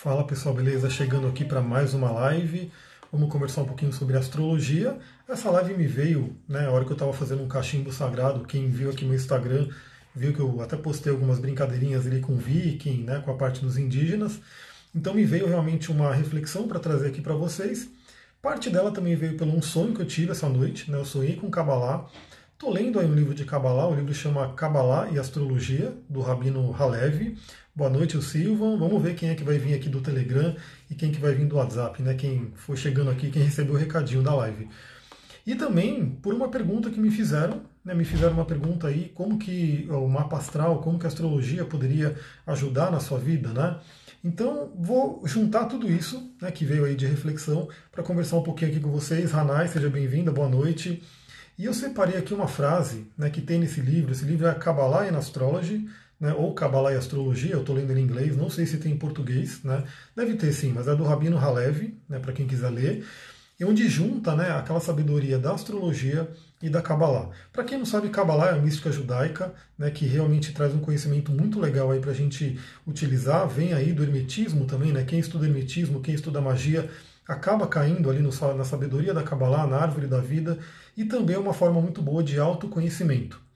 Fala pessoal, beleza? Chegando aqui para mais uma live. Vamos conversar um pouquinho sobre astrologia. Essa live me veio, né, a hora que eu estava fazendo um cachimbo sagrado. Quem viu aqui no Instagram viu que eu até postei algumas brincadeirinhas ali com viking, né, com a parte dos indígenas. Então me veio realmente uma reflexão para trazer aqui para vocês. Parte dela também veio pelo um sonho que eu tive essa noite. Né, eu sonhei com Kabbalah. Estou lendo aí um livro de Kabbalah, o livro chama Kabbalah e Astrologia, do Rabino Halevi. Boa noite, o Silvan. Vamos ver quem é que vai vir aqui do Telegram e quem que vai vir do WhatsApp, né? Quem foi chegando aqui, quem recebeu o recadinho da live. E também por uma pergunta que me fizeram, né? Me fizeram uma pergunta aí, como que o mapa astral, como que a astrologia poderia ajudar na sua vida, né? Então vou juntar tudo isso, né, que veio aí de reflexão, para conversar um pouquinho aqui com vocês. Hanai, seja bem-vinda, boa noite. E eu separei aqui uma frase né, que tem nesse livro. Esse livro é Kabbalah in Astrology, né, ou Kabbalah e Astrologia, eu estou lendo em inglês, não sei se tem em português, né, deve ter sim, mas é do Rabino Halevi, né, para quem quiser ler, e onde junta né, aquela sabedoria da astrologia e da Kabbalah. Para quem não sabe, Kabbalah é a mística judaica, né, que realmente traz um conhecimento muito legal aí para a gente utilizar, vem aí do hermetismo também, né, quem estuda hermetismo, quem estuda magia, acaba caindo ali no, na sabedoria da Kabbalah, na árvore da vida, e também é uma forma muito boa de autoconhecimento.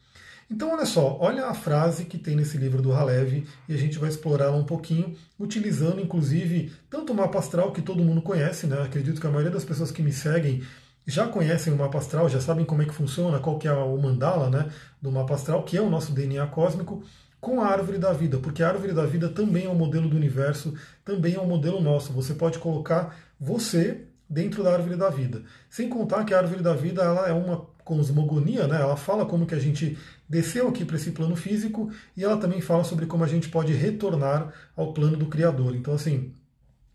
Então, olha só, olha a frase que tem nesse livro do Halevi e a gente vai explorá-la um pouquinho, utilizando inclusive tanto o mapa astral que todo mundo conhece, né? Acredito que a maioria das pessoas que me seguem já conhecem o mapa astral, já sabem como é que funciona, qual que é o mandala né, do mapa astral, que é o nosso DNA cósmico, com a árvore da vida, porque a árvore da vida também é um modelo do universo, também é um modelo nosso. Você pode colocar você dentro da árvore da vida. Sem contar que a árvore da vida ela é uma cosmogonia, né? ela fala como que a gente desceu aqui para esse plano físico e ela também fala sobre como a gente pode retornar ao plano do Criador. Então, assim,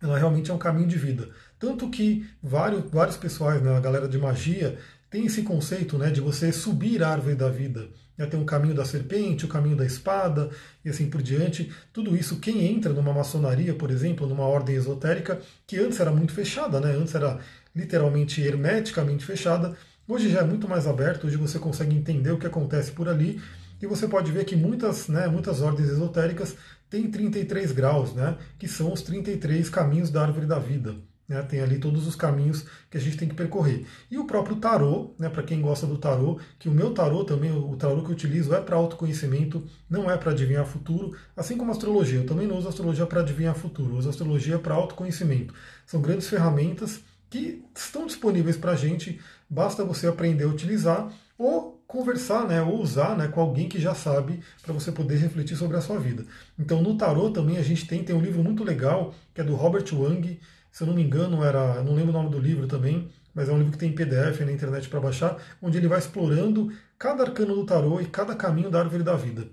ela realmente é um caminho de vida. Tanto que vários, vários pessoais, né, a galera de magia, tem esse conceito né, de você subir a árvore da vida. Né, tem o caminho da serpente, o caminho da espada e assim por diante. Tudo isso, quem entra numa maçonaria, por exemplo, numa ordem esotérica, que antes era muito fechada, né, antes era literalmente hermeticamente fechada, hoje já é muito mais aberto, hoje você consegue entender o que acontece por ali. E você pode ver que muitas, né, muitas ordens esotéricas têm 33 graus, né, que são os 33 caminhos da árvore da vida. Né, tem ali todos os caminhos que a gente tem que percorrer. E o próprio tarô, né, para quem gosta do tarô, que o meu tarô também, o tarô que eu utilizo é para autoconhecimento, não é para adivinhar futuro, assim como a astrologia. Eu também não uso astrologia para adivinhar futuro, eu uso astrologia para autoconhecimento. São grandes ferramentas que estão disponíveis para a gente, basta você aprender a utilizar ou conversar, né, ou usar né, com alguém que já sabe para você poder refletir sobre a sua vida. Então no tarô também a gente tem, tem um livro muito legal que é do Robert Wang, se eu não me engano, era, não lembro o nome do livro também, mas é um livro que tem PDF na internet para baixar, onde ele vai explorando cada arcano do tarô e cada caminho da árvore da vida.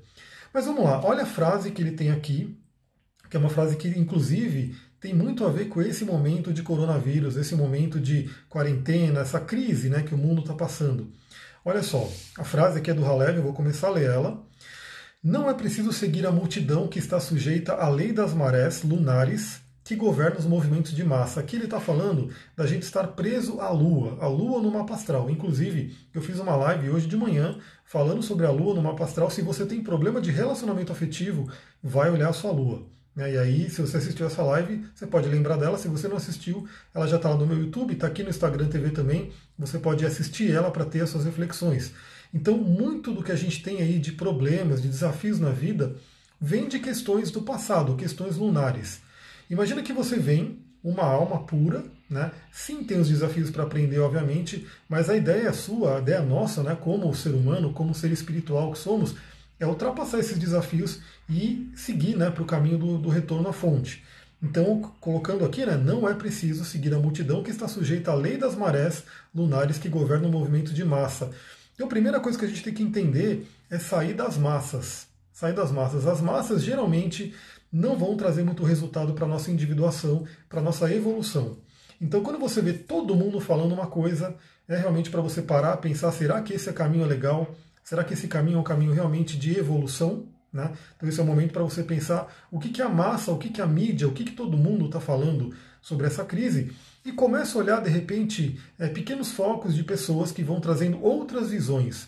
Mas vamos lá, olha a frase que ele tem aqui, que é uma frase que, inclusive, tem muito a ver com esse momento de coronavírus, esse momento de quarentena, essa crise né, que o mundo está passando. Olha só, a frase aqui é do Halev, eu vou começar a ler ela. Não é preciso seguir a multidão que está sujeita à lei das marés lunares que governa os movimentos de massa. Aqui ele está falando da gente estar preso à Lua, a Lua no mapa astral. Inclusive, eu fiz uma live hoje de manhã falando sobre a Lua no mapa astral. Se você tem problema de relacionamento afetivo, vai olhar a sua Lua. E aí, se você assistiu essa live, você pode lembrar dela. Se você não assistiu, ela já está lá no meu YouTube, está aqui no Instagram TV também. Você pode assistir ela para ter as suas reflexões. Então, muito do que a gente tem aí de problemas, de desafios na vida, vem de questões do passado, questões lunares. Imagina que você vem, uma alma pura, né? Sim, tem os desafios para aprender, obviamente, mas a ideia sua, a ideia nossa, né, como ser humano, como ser espiritual que somos, é ultrapassar esses desafios e seguir né, para o caminho do, do, retorno à fonte. Então, colocando aqui, né, não é preciso seguir a multidão que está sujeita à lei das marés lunares que governam o movimento de massa. Então, a primeira coisa que a gente tem que entender é sair das massas. Sair das massas. As massas geralmente não vão trazer muito resultado para a nossa individuação, para a nossa evolução. Então, quando você vê todo mundo falando uma coisa, é realmente para você parar, pensar: será que esse caminho é legal? Será que esse caminho é um caminho realmente de evolução? Né? Então, esse é o momento para você pensar o que, que a massa, o que, que a mídia, o que, que todo mundo está falando sobre essa crise e começa a olhar, de repente, é, pequenos focos de pessoas que vão trazendo outras visões,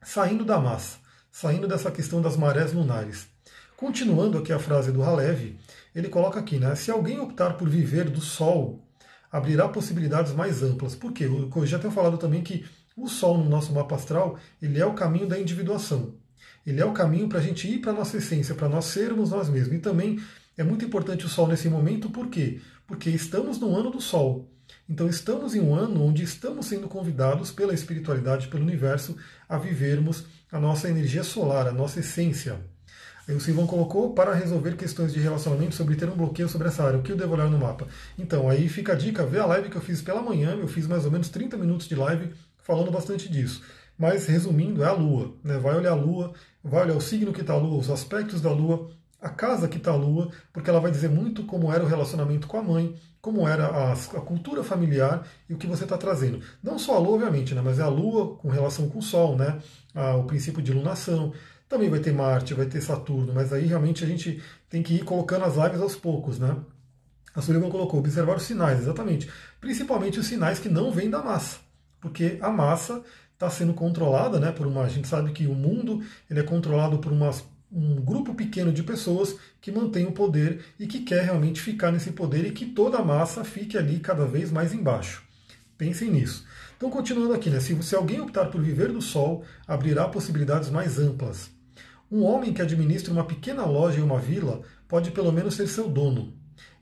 saindo da massa, saindo dessa questão das marés lunares. Continuando aqui a frase do Halev, ele coloca aqui, né? Se alguém optar por viver do Sol, abrirá possibilidades mais amplas. Por quê? Eu já tenho falado também que o Sol no nosso mapa astral, ele é o caminho da individuação. Ele é o caminho para a gente ir para a nossa essência, para nós sermos nós mesmos. E também é muito importante o Sol nesse momento, por quê? Porque estamos no ano do Sol. Então estamos em um ano onde estamos sendo convidados pela espiritualidade, pelo universo, a vivermos a nossa energia solar, a nossa essência. O Silvão colocou para resolver questões de relacionamento sobre ter um bloqueio sobre essa área. O que eu devo olhar no mapa? Então, aí fica a dica, vê a live que eu fiz pela manhã, eu fiz mais ou menos 30 minutos de live falando bastante disso. Mas resumindo, é a Lua. Né? Vai olhar a Lua, vai olhar o signo que está a Lua, os aspectos da Lua, a casa que está a Lua, porque ela vai dizer muito como era o relacionamento com a mãe, como era a, a cultura familiar e o que você está trazendo. Não só a Lua, obviamente, né? mas é a Lua com relação com o Sol, né? Ah, o princípio de lunação. Também vai ter Marte, vai ter Saturno, mas aí realmente a gente tem que ir colocando as lives aos poucos, né? A Sullivan colocou observar os sinais, exatamente. Principalmente os sinais que não vêm da massa, porque a massa está sendo controlada, né? Por uma, a gente sabe que o mundo ele é controlado por umas um grupo pequeno de pessoas que mantém o poder e que quer realmente ficar nesse poder e que toda a massa fique ali cada vez mais embaixo. Pensem nisso. Então, continuando aqui, né? se, se alguém optar por viver do sol, abrirá possibilidades mais amplas. Um homem que administra uma pequena loja em uma vila pode pelo menos ser seu dono,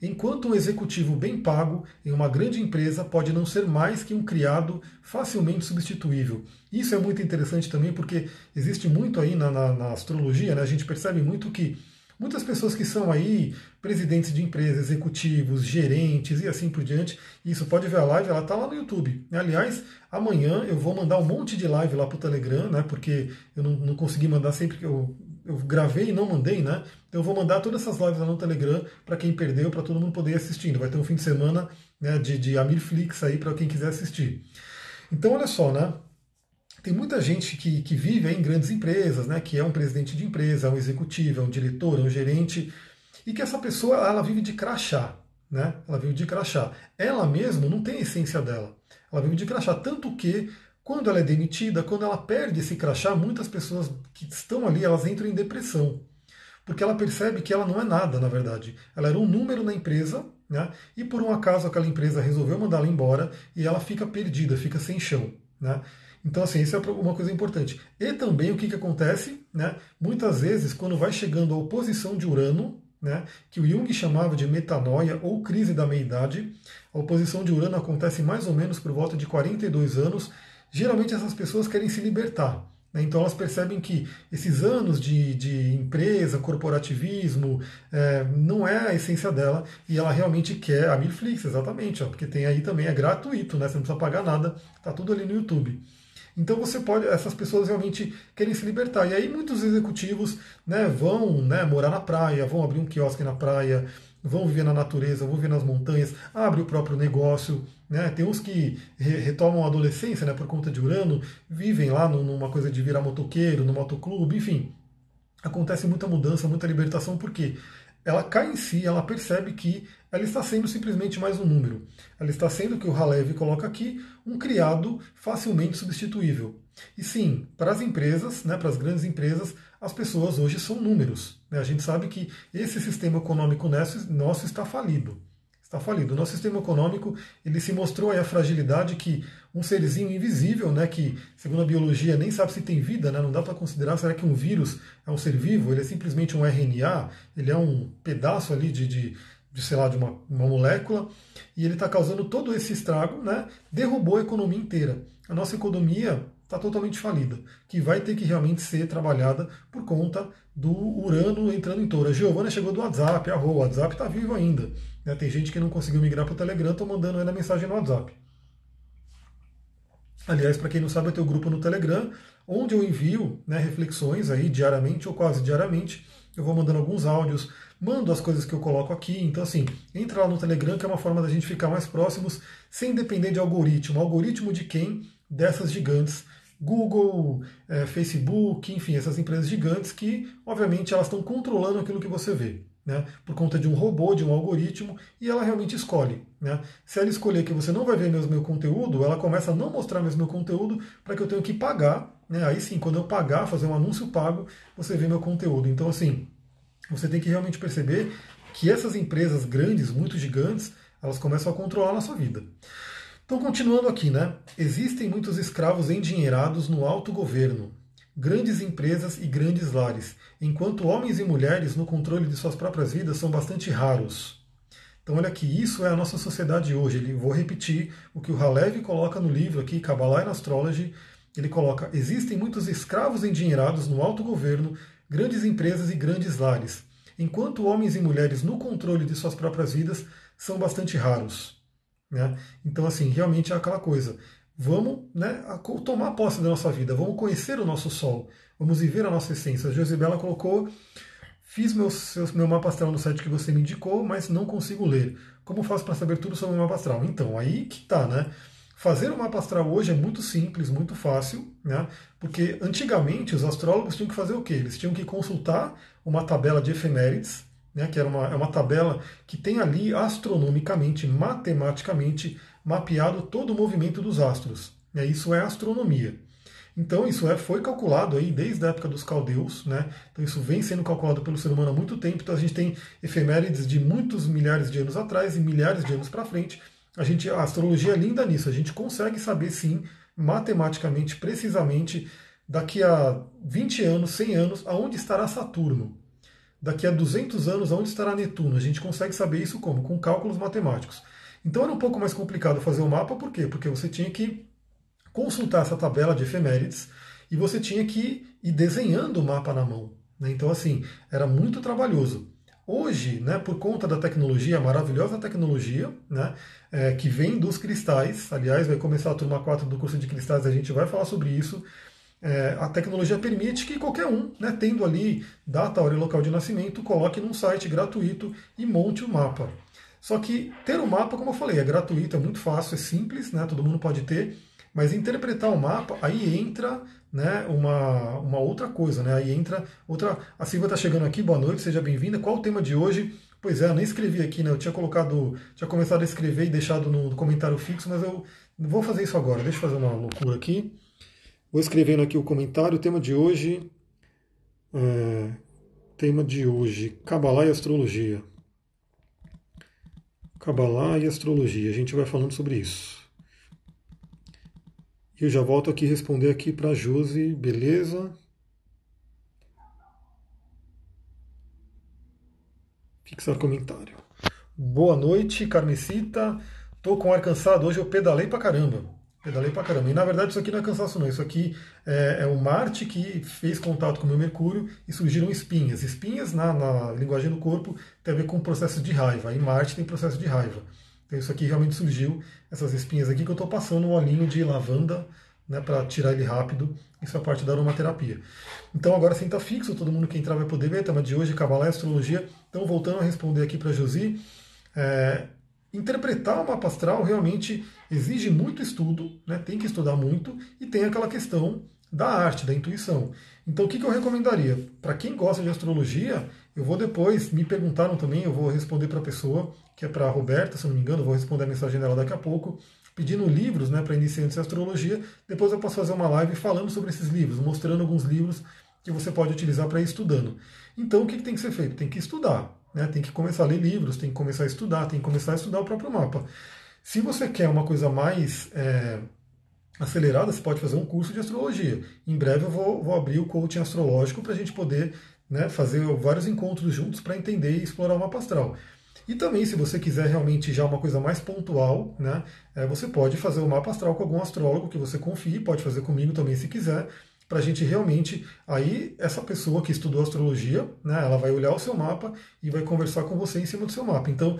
enquanto um executivo bem pago em uma grande empresa pode não ser mais que um criado facilmente substituível. Isso é muito interessante também porque existe muito aí na, na, na astrologia, né? a gente percebe muito que muitas pessoas que são aí presidentes de empresas, executivos, gerentes e assim por diante. Isso pode ver a live, ela está lá no YouTube. Aliás, amanhã eu vou mandar um monte de live lá para o Telegram, né? Porque eu não, não consegui mandar sempre que eu, eu gravei e não mandei, né? Então eu vou mandar todas essas lives lá no Telegram para quem perdeu, para todo mundo poder ir assistindo. Vai ter um fim de semana né, de, de Amirflix aí para quem quiser assistir. Então olha só, né? Tem muita gente que, que vive em grandes empresas, né, que é um presidente de empresa, é um executivo, é um diretor, é um gerente, e que essa pessoa ela vive de crachá, né? Ela vive de crachá. Ela mesma não tem a essência dela. Ela vive de crachá, tanto que quando ela é demitida, quando ela perde esse crachá, muitas pessoas que estão ali, elas entram em depressão. Porque ela percebe que ela não é nada, na verdade. Ela era um número na empresa, né? E por um acaso aquela empresa resolveu mandá-la embora e ela fica perdida, fica sem chão, né? Então, assim, isso é uma coisa importante. E também o que, que acontece, né? Muitas vezes, quando vai chegando a oposição de Urano, né, que o Jung chamava de metanoia ou crise da meia-idade. A oposição de Urano acontece mais ou menos por volta de 42 anos. Geralmente essas pessoas querem se libertar. Né, então elas percebem que esses anos de, de empresa, corporativismo, é, não é a essência dela e ela realmente quer a Mirflix, exatamente, ó, porque tem aí também, é gratuito, né, você não precisa pagar nada, está tudo ali no YouTube. Então você pode, essas pessoas realmente querem se libertar. E aí muitos executivos né, vão né, morar na praia, vão abrir um quiosque na praia, vão viver na natureza, vão viver nas montanhas, abre o próprio negócio. Né? Tem uns que re retomam a adolescência né, por conta de Urano, vivem lá numa coisa de virar motoqueiro, no motoclube, enfim. Acontece muita mudança, muita libertação, porque ela cai em si, ela percebe que ela está sendo simplesmente mais um número. Ela está sendo, que o Halev coloca aqui, um criado facilmente substituível. E sim, para as empresas, né, para as grandes empresas, as pessoas hoje são números. Né? A gente sabe que esse sistema econômico nosso está falido está falido. O nosso sistema econômico ele se mostrou a fragilidade que um serzinho invisível, né, que segundo a biologia nem sabe se tem vida, né, não dá para considerar, será que um vírus é um ser vivo? Ele é simplesmente um RNA, ele é um pedaço ali de, de sei lá, de uma, uma molécula, e ele está causando todo esse estrago, né, derrubou a economia inteira. A nossa economia está totalmente falida, que vai ter que realmente ser trabalhada por conta do Urano entrando em touro. A Giovana chegou do WhatsApp, a o WhatsApp está vivo ainda. Né? Tem gente que não conseguiu migrar para o Telegram, estou mandando ainda mensagem no WhatsApp. Aliás, para quem não sabe, eu tenho um grupo no Telegram, onde eu envio né, reflexões aí diariamente ou quase diariamente. Eu vou mandando alguns áudios, mando as coisas que eu coloco aqui. Então, assim, entra lá no Telegram, que é uma forma da gente ficar mais próximos, sem depender de algoritmo. Algoritmo de quem? Dessas gigantes Google, é, Facebook, enfim, essas empresas gigantes que, obviamente, elas estão controlando aquilo que você vê. Né, por conta de um robô, de um algoritmo, e ela realmente escolhe. Né? Se ela escolher que você não vai ver mesmo meu conteúdo, ela começa a não mostrar mesmo meu conteúdo para que eu tenha que pagar. Né? Aí sim, quando eu pagar, fazer um anúncio pago, você vê meu conteúdo. Então, assim, você tem que realmente perceber que essas empresas grandes, muito gigantes, elas começam a controlar a nossa vida. Então, continuando aqui, né? Existem muitos escravos endinheirados no alto governo, grandes empresas e grandes lares, enquanto homens e mulheres no controle de suas próprias vidas são bastante raros. Então, olha aqui, isso é a nossa sociedade hoje. Vou repetir o que o Halev coloca no livro aqui, Kabbalah and Astrology. Ele coloca: existem muitos escravos endinheirados no alto governo, grandes empresas e grandes lares, enquanto homens e mulheres no controle de suas próprias vidas são bastante raros. Né? Então, assim, realmente é aquela coisa. Vamos né, tomar posse da nossa vida, vamos conhecer o nosso sol, vamos viver a nossa essência. A Josibela colocou Fiz meu, meu mapa astral no site que você me indicou, mas não consigo ler. Como faço para saber tudo sobre o mapa astral? Então, aí que tá, né? Fazer o mapa astral hoje é muito simples, muito fácil, né? Porque antigamente os astrólogos tinham que fazer o quê? Eles tinham que consultar uma tabela de efemérides, né? Que era uma, é uma tabela que tem ali astronomicamente, matematicamente mapeado todo o movimento dos astros. Né? Isso é astronomia. Então isso é, foi calculado aí desde a época dos caldeus, né? Então isso vem sendo calculado pelo ser humano há muito tempo. Então a gente tem efemérides de muitos milhares de anos atrás e milhares de anos para frente. A gente, a astrologia é linda nisso. A gente consegue saber sim, matematicamente, precisamente, daqui a 20 anos, 100 anos, aonde estará Saturno. Daqui a 200 anos, aonde estará Netuno. A gente consegue saber isso como? Com cálculos matemáticos. Então era um pouco mais complicado fazer o mapa, por quê? Porque você tinha que consultar essa tabela de efemérides e você tinha que ir desenhando o mapa na mão. Né? Então, assim, era muito trabalhoso. Hoje, né, por conta da tecnologia, maravilhosa tecnologia, né, é, que vem dos cristais, aliás, vai começar a turma 4 do curso de cristais, a gente vai falar sobre isso. É, a tecnologia permite que qualquer um, né, tendo ali data, hora e local de nascimento, coloque num site gratuito e monte o um mapa. Só que ter o um mapa, como eu falei, é gratuito, é muito fácil, é simples, né, todo mundo pode ter. Mas interpretar o mapa, aí entra né, uma, uma outra coisa, né? Aí entra outra. A Silvia está chegando aqui, boa noite, seja bem-vinda. Qual o tema de hoje? Pois é, eu nem escrevi aqui, né? Eu tinha colocado, tinha começado a escrever e deixado no comentário fixo, mas eu vou fazer isso agora. Deixa eu fazer uma loucura aqui. Vou escrevendo aqui o comentário. O tema de hoje. É, tema de hoje: Kabbalah e Astrologia. Kabbalah e Astrologia. A gente vai falando sobre isso. Eu já volto aqui responder aqui para a Josi, beleza? Fixar comentário. Boa noite, Carmesita. Tô com ar cansado, hoje eu pedalei pra caramba. Pedalei pra caramba. E na verdade isso aqui não é cansaço não, isso aqui é, é o Marte que fez contato com o meu Mercúrio e surgiram espinhas. Espinhas na, na linguagem do corpo tem a ver com processo de raiva. E Marte tem processo de raiva. Então isso aqui realmente surgiu, essas espinhas aqui que eu estou passando um olhinho de lavanda né, para tirar ele rápido. Isso é parte da aromaterapia. Então agora sim está fixo, todo mundo que entrar vai poder ver. Tema de hoje, e Astrologia. Então voltando a responder aqui para Josi, é, interpretar o mapa astral realmente exige muito estudo, né, tem que estudar muito, e tem aquela questão da arte, da intuição. Então o que, que eu recomendaria? Para quem gosta de astrologia, eu vou depois, me perguntaram também, eu vou responder para a pessoa, que é para a Roberta, se não me engano, vou responder a mensagem dela daqui a pouco, pedindo livros né, para iniciantes em astrologia. Depois eu posso fazer uma live falando sobre esses livros, mostrando alguns livros que você pode utilizar para ir estudando. Então o que, que tem que ser feito? Tem que estudar, né? tem que começar a ler livros, tem que começar a estudar, tem que começar a estudar o próprio mapa. Se você quer uma coisa mais é, acelerada, você pode fazer um curso de astrologia. Em breve eu vou, vou abrir o coaching astrológico para a gente poder né, fazer vários encontros juntos para entender e explorar o mapa astral. E também, se você quiser realmente já uma coisa mais pontual, né, é, você pode fazer o mapa astral com algum astrólogo que você confie, pode fazer comigo também se quiser, para a gente realmente. Aí, essa pessoa que estudou astrologia, né, ela vai olhar o seu mapa e vai conversar com você em cima do seu mapa. Então,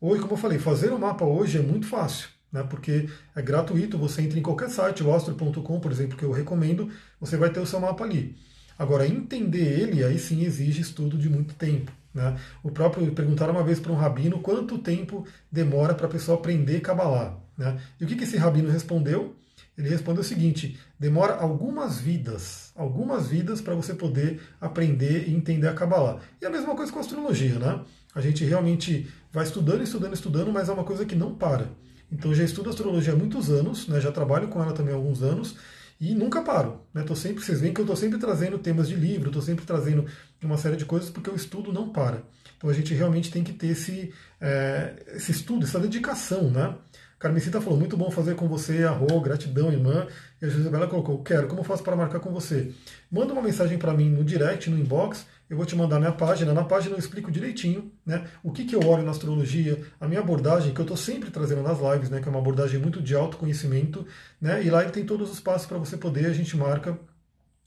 hoje, como eu falei, fazer o mapa hoje é muito fácil. Né, porque é gratuito, você entra em qualquer site, o astro.com, por exemplo, que eu recomendo, você vai ter o seu mapa ali. Agora, entender ele, aí sim exige estudo de muito tempo. Né? O próprio perguntaram uma vez para um rabino quanto tempo demora para a pessoa aprender Kabbalah. Né? E o que, que esse rabino respondeu? Ele respondeu o seguinte: demora algumas vidas, algumas vidas para você poder aprender e entender a Kabbalah. E a mesma coisa com a astrologia, né? A gente realmente vai estudando, estudando, estudando, mas é uma coisa que não para. Então já estudo astrologia há muitos anos, né? já trabalho com ela também há alguns anos, E nunca paro. Né? Tô sempre, vocês veem que eu estou sempre trazendo temas de livro, estou sempre trazendo uma série de coisas, porque o estudo não para. Então a gente realmente tem que ter esse, é, esse estudo, essa dedicação. Né? Carmencita falou, muito bom fazer com você, arro, gratidão, irmã. E a Josabela colocou, quero, como faço para marcar com você? Manda uma mensagem para mim no direct, no inbox, eu vou te mandar minha página. Na página eu explico direitinho né, o que, que eu olho na astrologia, a minha abordagem, que eu estou sempre trazendo nas lives, né, que é uma abordagem muito de autoconhecimento. Né, e lá ele tem todos os passos para você poder, a gente marca,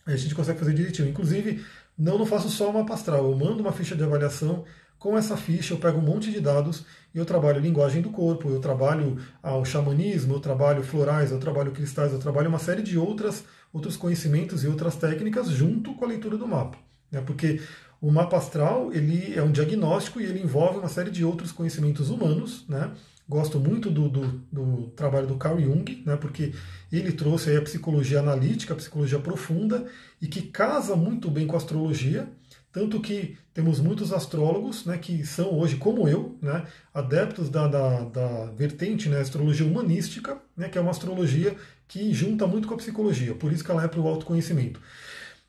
a gente consegue fazer direitinho. Inclusive, não, não faço só uma astral, eu mando uma ficha de avaliação. Com essa ficha eu pego um monte de dados e eu trabalho linguagem do corpo, eu trabalho ah, o xamanismo, eu trabalho florais, eu trabalho cristais, eu trabalho uma série de outras, outros conhecimentos e outras técnicas junto com a leitura do mapa. Né? Porque o mapa astral ele é um diagnóstico e ele envolve uma série de outros conhecimentos humanos. Né? Gosto muito do, do, do trabalho do Carl Jung, né? porque ele trouxe a psicologia analítica, a psicologia profunda, e que casa muito bem com a astrologia. Tanto que temos muitos astrólogos né, que são hoje, como eu, né, adeptos da, da, da vertente né, astrologia humanística, né, que é uma astrologia que junta muito com a psicologia, por isso que ela é para o autoconhecimento.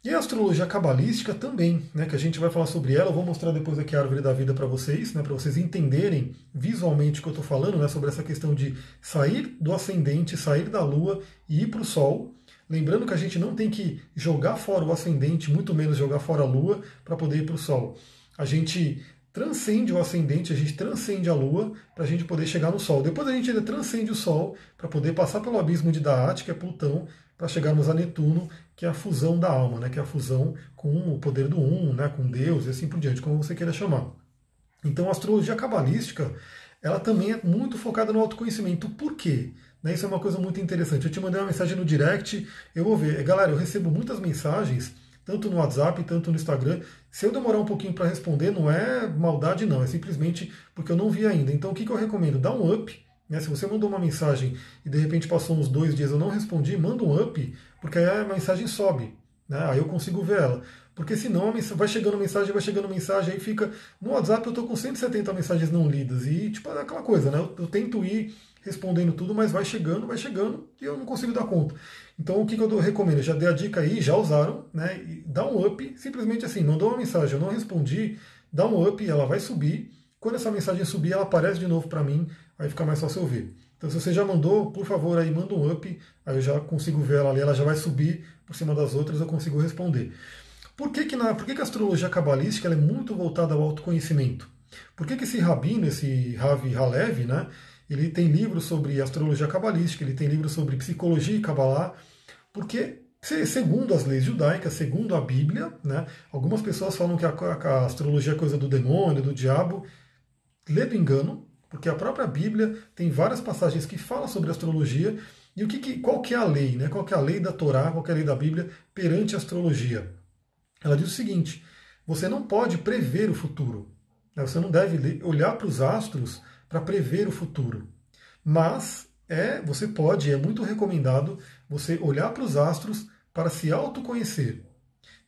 E a astrologia cabalística também, né, que a gente vai falar sobre ela. Eu vou mostrar depois aqui a árvore da vida para vocês, né, para vocês entenderem visualmente o que eu estou falando, né, sobre essa questão de sair do ascendente, sair da lua e ir para o sol. Lembrando que a gente não tem que jogar fora o ascendente, muito menos jogar fora a lua, para poder ir para o sol. A gente transcende o ascendente, a gente transcende a lua para a gente poder chegar no sol. Depois a gente ainda transcende o sol para poder passar pelo abismo de Daat, que é Plutão, para chegarmos a Netuno, que é a fusão da alma, né, que é a fusão com o poder do Um, né, com Deus e assim por diante, como você queira chamar. Então a astrologia cabalística, ela também é muito focada no autoconhecimento. Por quê? Né, isso é uma coisa muito interessante. Eu te mandei uma mensagem no direct, eu vou ver. Galera, eu recebo muitas mensagens, tanto no WhatsApp, tanto no Instagram. Se eu demorar um pouquinho para responder, não é maldade, não, é simplesmente porque eu não vi ainda. Então o que, que eu recomendo? Dá um up né? Se você mandou uma mensagem e de repente passou uns dois dias eu não respondi, manda um up, porque aí a mensagem sobe. Né? Aí eu consigo ver ela. Porque senão vai chegando mensagem, vai chegando mensagem, aí fica. No WhatsApp eu estou com 170 mensagens não lidas. E tipo, é aquela coisa, né? Eu, eu, tento ir respondendo tudo, mas vai chegando, vai chegando e eu não consigo dar conta. Então o que, que eu recomendo? já dei a dica aí, já usaram, né? E dá um up, simplesmente assim, mandou uma mensagem, eu não respondi, dá um up, ela vai subir. Quando essa mensagem subir, ela aparece de novo para mim, aí fica mais fácil eu ver. Então, se você já mandou, por favor, aí manda um up, aí eu já consigo ver ela ali, ela já vai subir por cima das outras, eu consigo responder. Por que, que, na, por que, que a astrologia cabalística é muito voltada ao autoconhecimento? Por que, que esse rabino, esse Ravi Halev, né, ele tem livros sobre astrologia cabalística, ele tem livros sobre psicologia e cabalá, porque segundo as leis judaicas, segundo a Bíblia, né, algumas pessoas falam que a, a astrologia é coisa do demônio, do diabo, ledo engano, porque a própria Bíblia tem várias passagens que falam sobre astrologia e o que, que, qual que é a lei, né? qual que é a lei da Torá, qual que é a lei da Bíblia perante a astrologia. Ela diz o seguinte, você não pode prever o futuro, né? você não deve olhar para os astros para prever o futuro, mas é, você pode, é muito recomendado você olhar para os astros para se autoconhecer.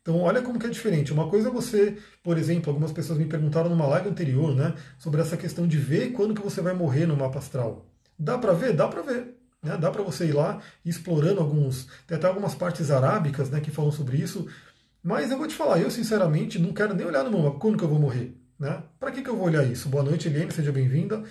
Então, olha como que é diferente. Uma coisa é você, por exemplo, algumas pessoas me perguntaram numa live anterior, né, sobre essa questão de ver quando que você vai morrer no mapa astral. Dá para ver? Dá para ver. Né? Dá para você ir lá explorando alguns. Tem até algumas partes arábicas né, que falam sobre isso. Mas eu vou te falar, eu sinceramente não quero nem olhar no mapa quando que eu vou morrer. Né? Para que, que eu vou olhar isso? Boa noite, Eliane, seja bem-vinda.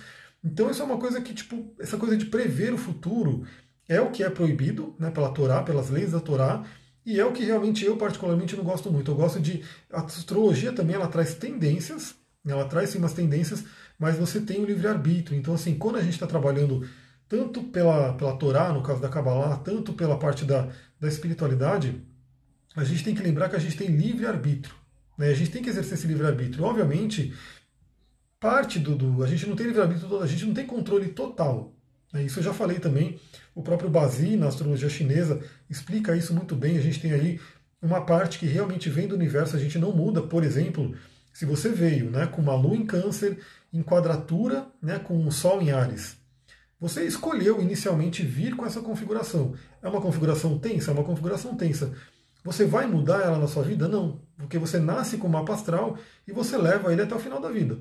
Então, isso é uma coisa que, tipo, essa coisa de prever o futuro é o que é proibido né, pela Torá, pelas leis da Torá, e é o que realmente eu particularmente não gosto muito. Eu gosto de. A astrologia também ela traz tendências, ela traz sim umas tendências, mas você tem o livre-arbítrio. Então, assim, quando a gente está trabalhando tanto pela, pela Torá, no caso da Kabbalah, tanto pela parte da, da espiritualidade, a gente tem que lembrar que a gente tem livre-arbítrio. Né? A gente tem que exercer esse livre-arbítrio. Obviamente, parte do, do. A gente não tem livre-arbítrio, a gente não tem controle total. Né? Isso eu já falei também. O próprio Bazi, na astrologia chinesa, explica isso muito bem. A gente tem aí uma parte que realmente vem do universo, a gente não muda. Por exemplo, se você veio né, com uma lua em câncer, em quadratura né, com um sol em Ares, você escolheu inicialmente vir com essa configuração. É uma configuração tensa? É uma configuração tensa. Você vai mudar ela na sua vida? Não. Porque você nasce com o mapa astral e você leva ele até o final da vida.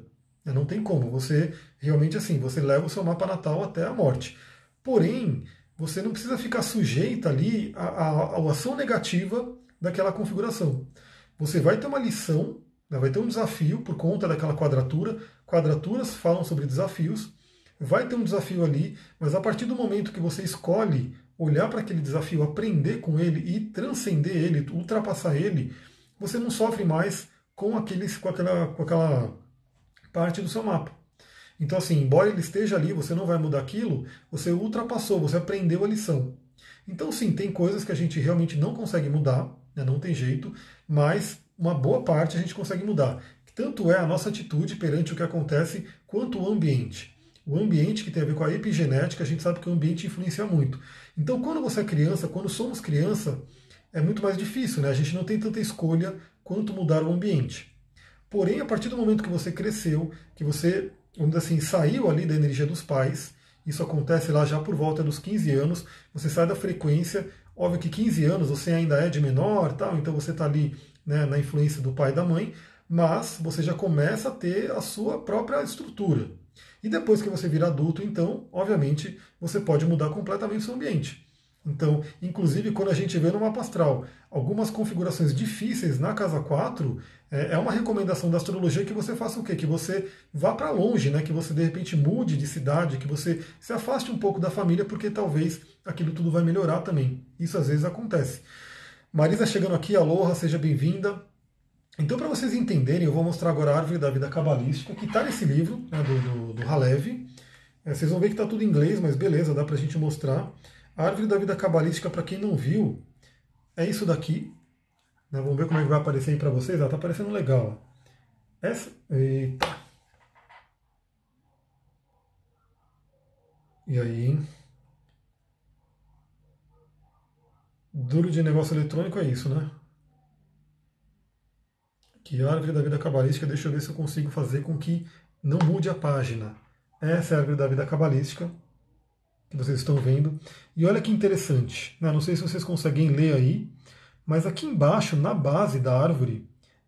Não tem como. Você realmente assim, você leva o seu mapa natal até a morte. Porém, você não precisa ficar sujeita ali à, à, à ação negativa daquela configuração. Você vai ter uma lição, né, vai ter um desafio por conta daquela quadratura. Quadraturas falam sobre desafios. Vai ter um desafio ali, mas a partir do momento que você escolhe olhar para aquele desafio, aprender com ele e transcender ele, ultrapassar ele, você não sofre mais com, aqueles, com, aquela, com aquela parte do seu mapa. Então, assim, embora ele esteja ali, você não vai mudar aquilo, você ultrapassou, você aprendeu a lição. Então, sim, tem coisas que a gente realmente não consegue mudar, né, não tem jeito, mas uma boa parte a gente consegue mudar. Tanto é a nossa atitude perante o que acontece, quanto o ambiente. O ambiente que tem a ver com a epigenética, a gente sabe que o ambiente influencia muito. Então, quando você é criança, quando somos criança, é muito mais difícil, né? A gente não tem tanta escolha quanto mudar o ambiente. Porém, a partir do momento que você cresceu, que você vamos dizer assim, saiu ali da energia dos pais, isso acontece lá já por volta dos 15 anos, você sai da frequência, óbvio que 15 anos você ainda é de menor, tal, então você está ali né, na influência do pai e da mãe, mas você já começa a ter a sua própria estrutura. E depois que você vira adulto, então, obviamente, você pode mudar completamente o seu ambiente. Então, inclusive, quando a gente vê no mapa astral algumas configurações difíceis na casa 4, é, é uma recomendação da astrologia que você faça o quê? Que você vá para longe, né? que você de repente mude de cidade, que você se afaste um pouco da família, porque talvez aquilo tudo vai melhorar também. Isso às vezes acontece. Marisa chegando aqui, aloha, seja bem-vinda. Então, para vocês entenderem, eu vou mostrar agora a árvore da vida cabalística, que está nesse livro né, do, do, do Halev. É, vocês vão ver que está tudo em inglês, mas beleza, dá para a gente mostrar. A árvore da vida cabalística, para quem não viu, é isso daqui. Né? Vamos ver como é que vai aparecer aí para vocês. Está aparecendo legal. Essa. Eita. E aí? Duro de negócio eletrônico é isso, né? Que árvore da vida cabalística, deixa eu ver se eu consigo fazer com que não mude a página. Essa é a árvore da vida cabalística que vocês estão vendo. E olha que interessante, né? não sei se vocês conseguem ler aí, mas aqui embaixo, na base da árvore,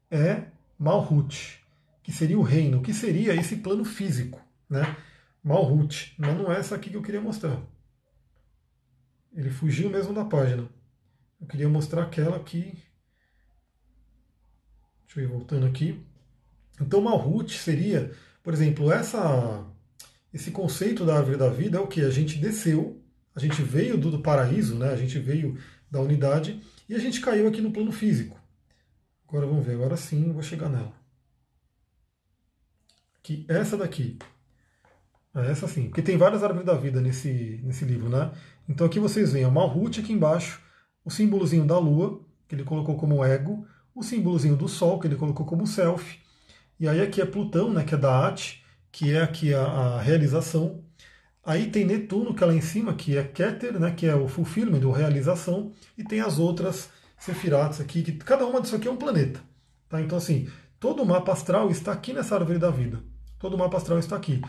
é Malhut, que seria o reino, que seria esse plano físico. Né? Malhut, mas não é essa aqui que eu queria mostrar. Ele fugiu mesmo da página. Eu queria mostrar aquela aqui. Deixa eu ir voltando aqui. Então, Malhut seria, por exemplo, essa esse conceito da árvore da vida é o que? A gente desceu, a gente veio do, do paraíso, né? a gente veio da unidade e a gente caiu aqui no plano físico. Agora vamos ver, agora sim vou chegar nela. Que essa daqui. É essa sim, porque tem várias árvores da vida nesse, nesse livro, né? Então aqui vocês veem a Malhut aqui embaixo, o símbolozinho da Lua, que ele colocou como ego, o símbolozinho do Sol, que ele colocou como self, e aí aqui é Plutão, né, que é da Ate, que é aqui a, a, realização. Aí tem Netuno, que é lá em cima, que é Keter, né, que é o fulfillment, ou realização, e tem as outras Sefiratas aqui, que cada uma disso aqui é um planeta. Tá? Então, assim, todo o mapa astral está aqui nessa árvore da vida. Todo o mapa astral está aqui.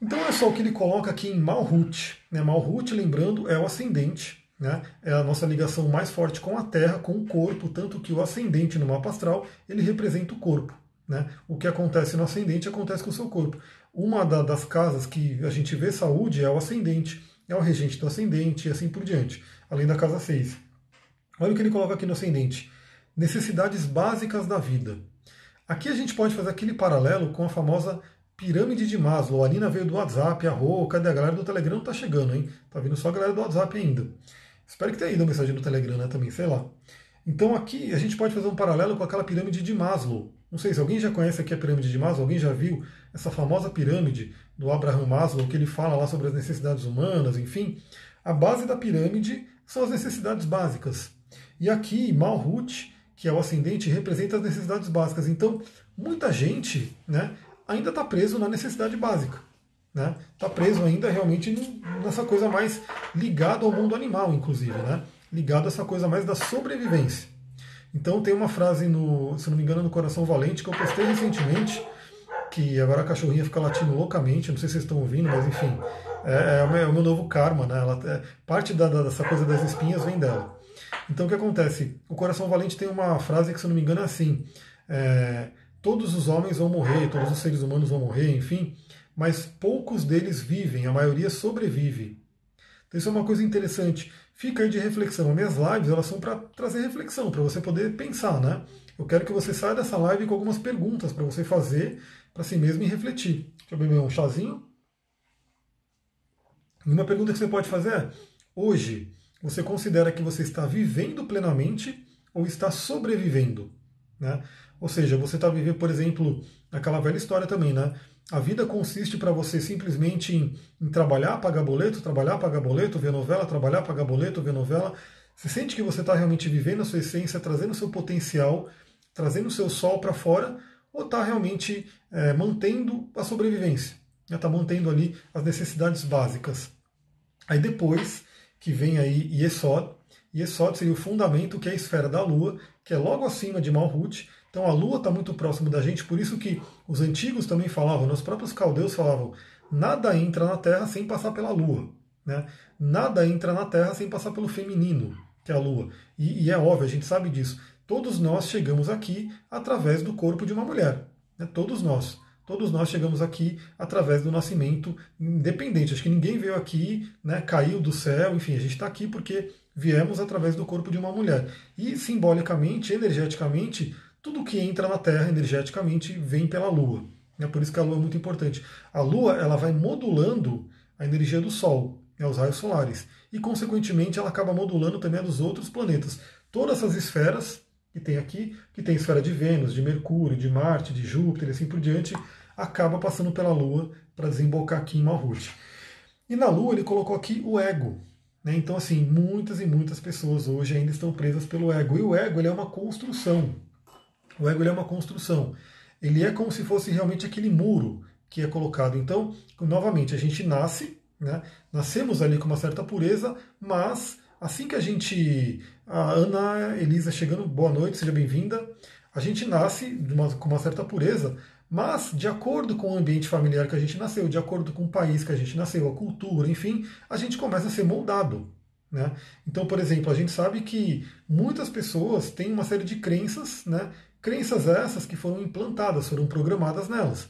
Então, olha só o que ele coloca aqui em Malhut. Né? Malhut, lembrando, é o ascendente, né? é a nossa ligação mais forte com a Terra, com o corpo, tanto que o ascendente no mapa astral, ele representa o corpo. Né? O que acontece no ascendente acontece com o seu corpo. Uma da, das casas que a gente vê saúde é o ascendente, é o regente do ascendente e assim por diante, além da casa 6. Olha o que ele coloca aqui no ascendente: necessidades básicas da vida. Aqui a gente pode fazer aquele paralelo com a famosa pirâmide de Maslow. A Nina veio do WhatsApp, a Rô, cadê a galera do Telegram? Tá chegando, hein? Tá vindo só a galera do WhatsApp ainda. Espero que tenha ido a mensagem do Telegram, né? Também, sei lá. Então aqui a gente pode fazer um paralelo com aquela pirâmide de Maslow. Não sei se alguém já conhece aqui a pirâmide de Maslow, alguém já viu essa famosa pirâmide do Abraham Maslow, que ele fala lá sobre as necessidades humanas, enfim. A base da pirâmide são as necessidades básicas. E aqui, Malhut, que é o ascendente, representa as necessidades básicas. Então, muita gente né, ainda está preso na necessidade básica. Está né? Tá preso ainda realmente nessa coisa mais ligada ao mundo animal, inclusive, né? ligado a essa coisa mais da sobrevivência. Então tem uma frase no, se não me engano, no Coração Valente que eu postei recentemente, que agora a cachorrinha fica latindo loucamente, não sei se vocês estão ouvindo, mas enfim, é, é, o, meu, é o, meu, novo karma, né? Ela, é, parte da, dessa coisa das espinhas vem dela. Então o que acontece? O Coração Valente tem uma frase que, se não me engano, é assim: é, todos os homens vão morrer, todos os seres humanos vão morrer, enfim, mas poucos deles vivem, a maioria sobrevive. Então isso é uma coisa interessante. Fica aí de reflexão. Minhas lives elas são para trazer reflexão, para você poder pensar, né? Eu quero que você saia dessa live com algumas perguntas para você fazer para si mesmo e refletir. Deixa eu beber um chazinho. E uma pergunta que você pode fazer é: hoje, você considera que você está vivendo plenamente ou está sobrevivendo? Né? Ou seja, você está vivendo, por exemplo, aquela velha história também, né? A vida consiste para você simplesmente em, em, trabalhar, pagar boleto, trabalhar, pagar boleto, ver novela, trabalhar, pagar boleto, ver novela. Você sente que você está realmente vivendo a sua essência, trazendo o seu potencial, trazendo o seu sol para fora, ou está realmente é, mantendo a sobrevivência? Está mantendo ali as necessidades básicas. Aí depois que vem aí Yesod, Yesod seria o fundamento, que é a esfera da Lua, que é logo acima de Malhut, então a Lua está muito próximo da gente, por isso que os antigos também falavam, os próprios caldeus falavam, nada entra na Terra sem passar pela Lua. Né? Nada entra na Terra sem passar pelo feminino, que é a Lua. E, e é óbvio, a gente sabe disso. Todos nós chegamos aqui através do corpo de uma mulher. Né? Todos nós. Todos nós chegamos aqui através do nascimento independente. Acho que ninguém veio aqui, né, caiu do céu, enfim, a gente está aqui porque viemos através do corpo de uma mulher. E simbolicamente, energeticamente, tudo que entra na Terra energeticamente vem pela Lua. É por isso que a Lua é muito importante. A Lua ela vai modulando a energia do Sol, né, os raios solares, e consequentemente ela acaba modulando também a dos outros planetas. Todas essas esferas que tem aqui, que tem esfera de Vênus, de Mercúrio, de Marte, de Júpiter e assim por diante, acaba passando pela Lua para desembocar aqui em Malhut. E na Lua ele colocou aqui o ego. Né? Então, assim, muitas e muitas pessoas hoje ainda estão presas pelo ego. E o ego ele é uma construção. O ego é uma construção. Ele é como se fosse realmente aquele muro que é colocado. Então, novamente, a gente nasce, né? nascemos ali com uma certa pureza, mas assim que a gente. A Ana Elisa chegando, boa noite, seja bem-vinda. A gente nasce uma, com uma certa pureza, mas de acordo com o ambiente familiar que a gente nasceu, de acordo com o país que a gente nasceu, a cultura, enfim, a gente começa a ser moldado. Né? Então, por exemplo, a gente sabe que muitas pessoas têm uma série de crenças né, Crenças essas que foram implantadas, foram programadas nelas,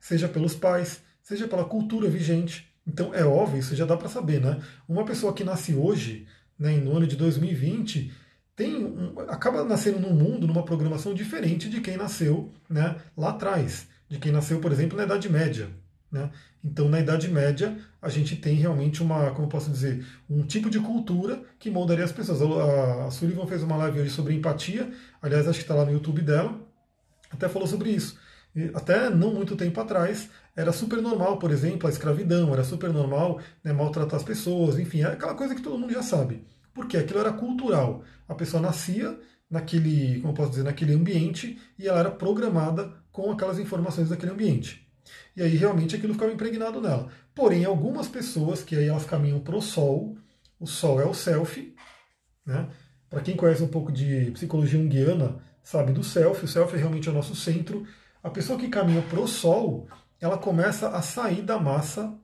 seja pelos pais, seja pela cultura vigente. Então é óbvio, isso já dá para saber, né? Uma pessoa que nasce hoje, né, no ano de 2020, tem um, acaba nascendo num mundo, numa programação diferente de quem nasceu né, lá atrás, de quem nasceu, por exemplo, na Idade Média. Né? Então, na Idade Média, a gente tem realmente uma, como posso dizer, um tipo de cultura que moldaria as pessoas. A, a Sullivan fez uma live hoje sobre empatia, aliás, acho que está lá no YouTube dela, até falou sobre isso. E até não muito tempo atrás, era super normal, por exemplo, a escravidão, era super normal né, maltratar as pessoas, enfim, é aquela coisa que todo mundo já sabe. Porque aquilo era cultural. A pessoa nascia naquele, como posso dizer, naquele ambiente e ela era programada com aquelas informações daquele ambiente. E aí realmente aquilo ficava impregnado nela. Porém, algumas pessoas que aí elas caminham para o Sol, o Sol é o self, né? Para quem conhece um pouco de psicologia junguiana, sabe do self, o self é realmente o nosso centro. A pessoa que caminha para o Sol, ela começa a sair da massa.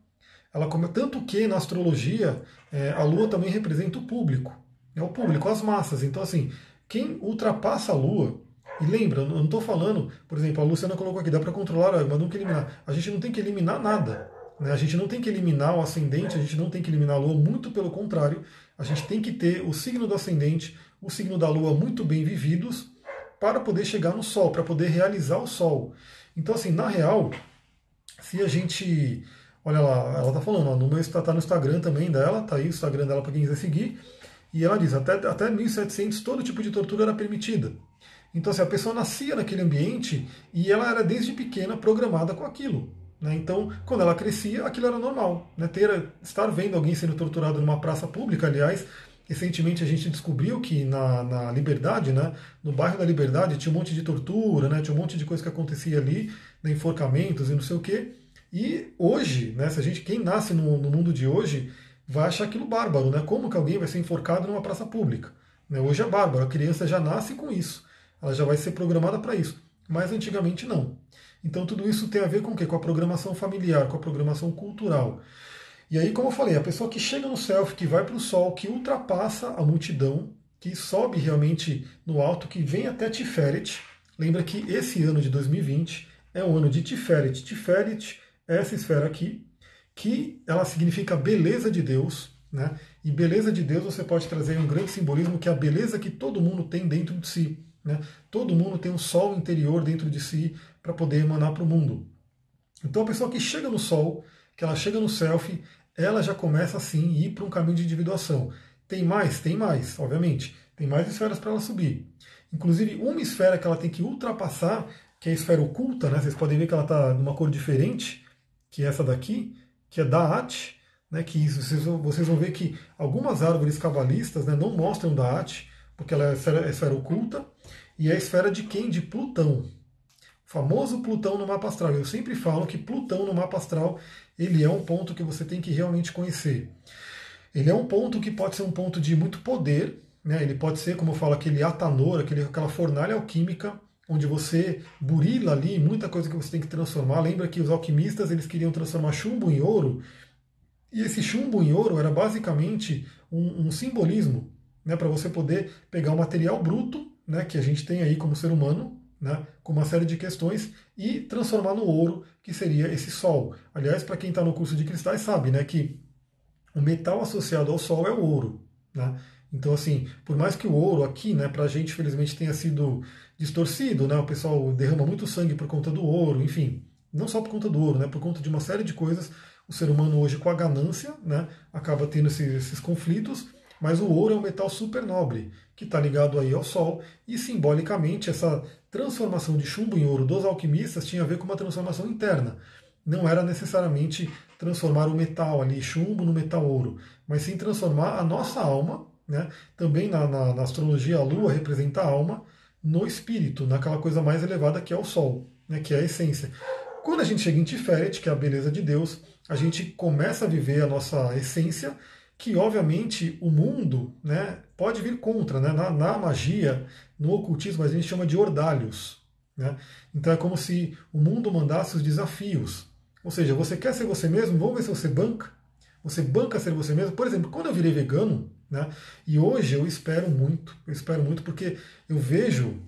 Ela come... Tanto que na astrologia, é, a Lua também representa o público. É o público, as massas. Então, assim, quem ultrapassa a Lua, e lembra, eu não estou falando, por exemplo, a Luciana colocou aqui, dá para controlar, mas não que eliminar. A gente não tem que eliminar nada. Né? A gente não tem que eliminar o ascendente, a gente não tem que eliminar a Lua, muito pelo contrário, a gente tem que ter o signo do ascendente, o signo da Lua muito bem vividos para poder chegar no Sol, para poder realizar o Sol. Então, assim, na real, se a gente. Olha lá, ela está falando, ó, no meu está tá no Instagram também dela, tá aí o Instagram dela para quem quiser seguir. E ela diz, até, até 1700 todo tipo de tortura era permitida. Então, assim, a pessoa nascia naquele ambiente e ela era desde pequena programada com aquilo. Né? Então, quando ela crescia, aquilo era normal. Né? Ter, estar vendo alguém sendo torturado numa praça pública, aliás, recentemente a gente descobriu que na, na Liberdade, né, no bairro da Liberdade, tinha um monte de tortura, né, tinha um monte de coisa que acontecia ali, né, enforcamentos e não sei o quê. E hoje, né, se a gente, quem nasce no, no mundo de hoje, vai achar aquilo bárbaro, né? Como que alguém vai ser enforcado numa praça pública? Né? Hoje é bárbaro, a criança já nasce com isso ela já vai ser programada para isso. Mas antigamente não. Então tudo isso tem a ver com o quê? Com a programação familiar, com a programação cultural. E aí, como eu falei, a pessoa que chega no self, que vai para o sol, que ultrapassa a multidão, que sobe realmente no alto, que vem até Tiferet. Lembra que esse ano de 2020 é o ano de Tiferet. Tiferet é essa esfera aqui, que ela significa beleza de Deus. Né? E beleza de Deus você pode trazer um grande simbolismo que é a beleza que todo mundo tem dentro de si. Né? Todo mundo tem um sol interior dentro de si para poder emanar para o mundo. Então a pessoa que chega no sol, que ela chega no selfie, ela já começa assim a ir para um caminho de individuação. Tem mais? Tem mais, obviamente. Tem mais esferas para ela subir. Inclusive, uma esfera que ela tem que ultrapassar, que é a esfera oculta, né? Vocês podem ver que ela está numa cor diferente, que é essa daqui, que é Da'at, né? Que isso, vocês, vão ver que algumas árvores cabalistas né, não mostram Da'at, porque ela é a esfera, a esfera oculta, e é a esfera de quem? De Plutão. O famoso Plutão no mapa astral. Eu sempre falo que Plutão no mapa astral ele é um ponto que você tem que realmente conhecer. Ele é um ponto que pode ser um ponto de muito poder, né? ele pode ser, como eu falo, aquele atanor, aquele, aquela fornalha alquímica, onde você burila ali muita coisa que você tem que transformar. Lembra que os alquimistas eles queriam transformar chumbo em ouro, e esse chumbo em ouro era basicamente um, um simbolismo né, para você poder pegar o material bruto né, que a gente tem aí como ser humano, né, com uma série de questões, e transformar no ouro, que seria esse sol. Aliás, para quem está no curso de cristais sabe né, que o metal associado ao Sol é o ouro. Né? Então, assim, por mais que o ouro aqui, né, para a gente, felizmente, tenha sido distorcido, né, o pessoal derrama muito sangue por conta do ouro, enfim, não só por conta do ouro, né, por conta de uma série de coisas, o ser humano hoje, com a ganância, né, acaba tendo esses, esses conflitos, mas o ouro é um metal super nobre, que está ligado aí ao Sol, e simbolicamente essa transformação de chumbo em ouro dos alquimistas tinha a ver com uma transformação interna. Não era necessariamente transformar o metal ali, chumbo, no metal ouro, mas sim transformar a nossa alma, né? também na, na, na astrologia a lua representa a alma, no espírito, naquela coisa mais elevada que é o sol, né? que é a essência. Quando a gente chega em Tiferet, que é a beleza de Deus, a gente começa a viver a nossa essência, que obviamente o mundo né, pode vir contra. Né? Na, na magia, no ocultismo, a gente chama de ordalhos. Né? Então é como se o mundo mandasse os desafios. Ou seja, você quer ser você mesmo? Vamos ver se você banca. Você banca ser você mesmo. Por exemplo, quando eu virei vegano, né? E hoje eu espero muito, eu espero muito porque eu vejo,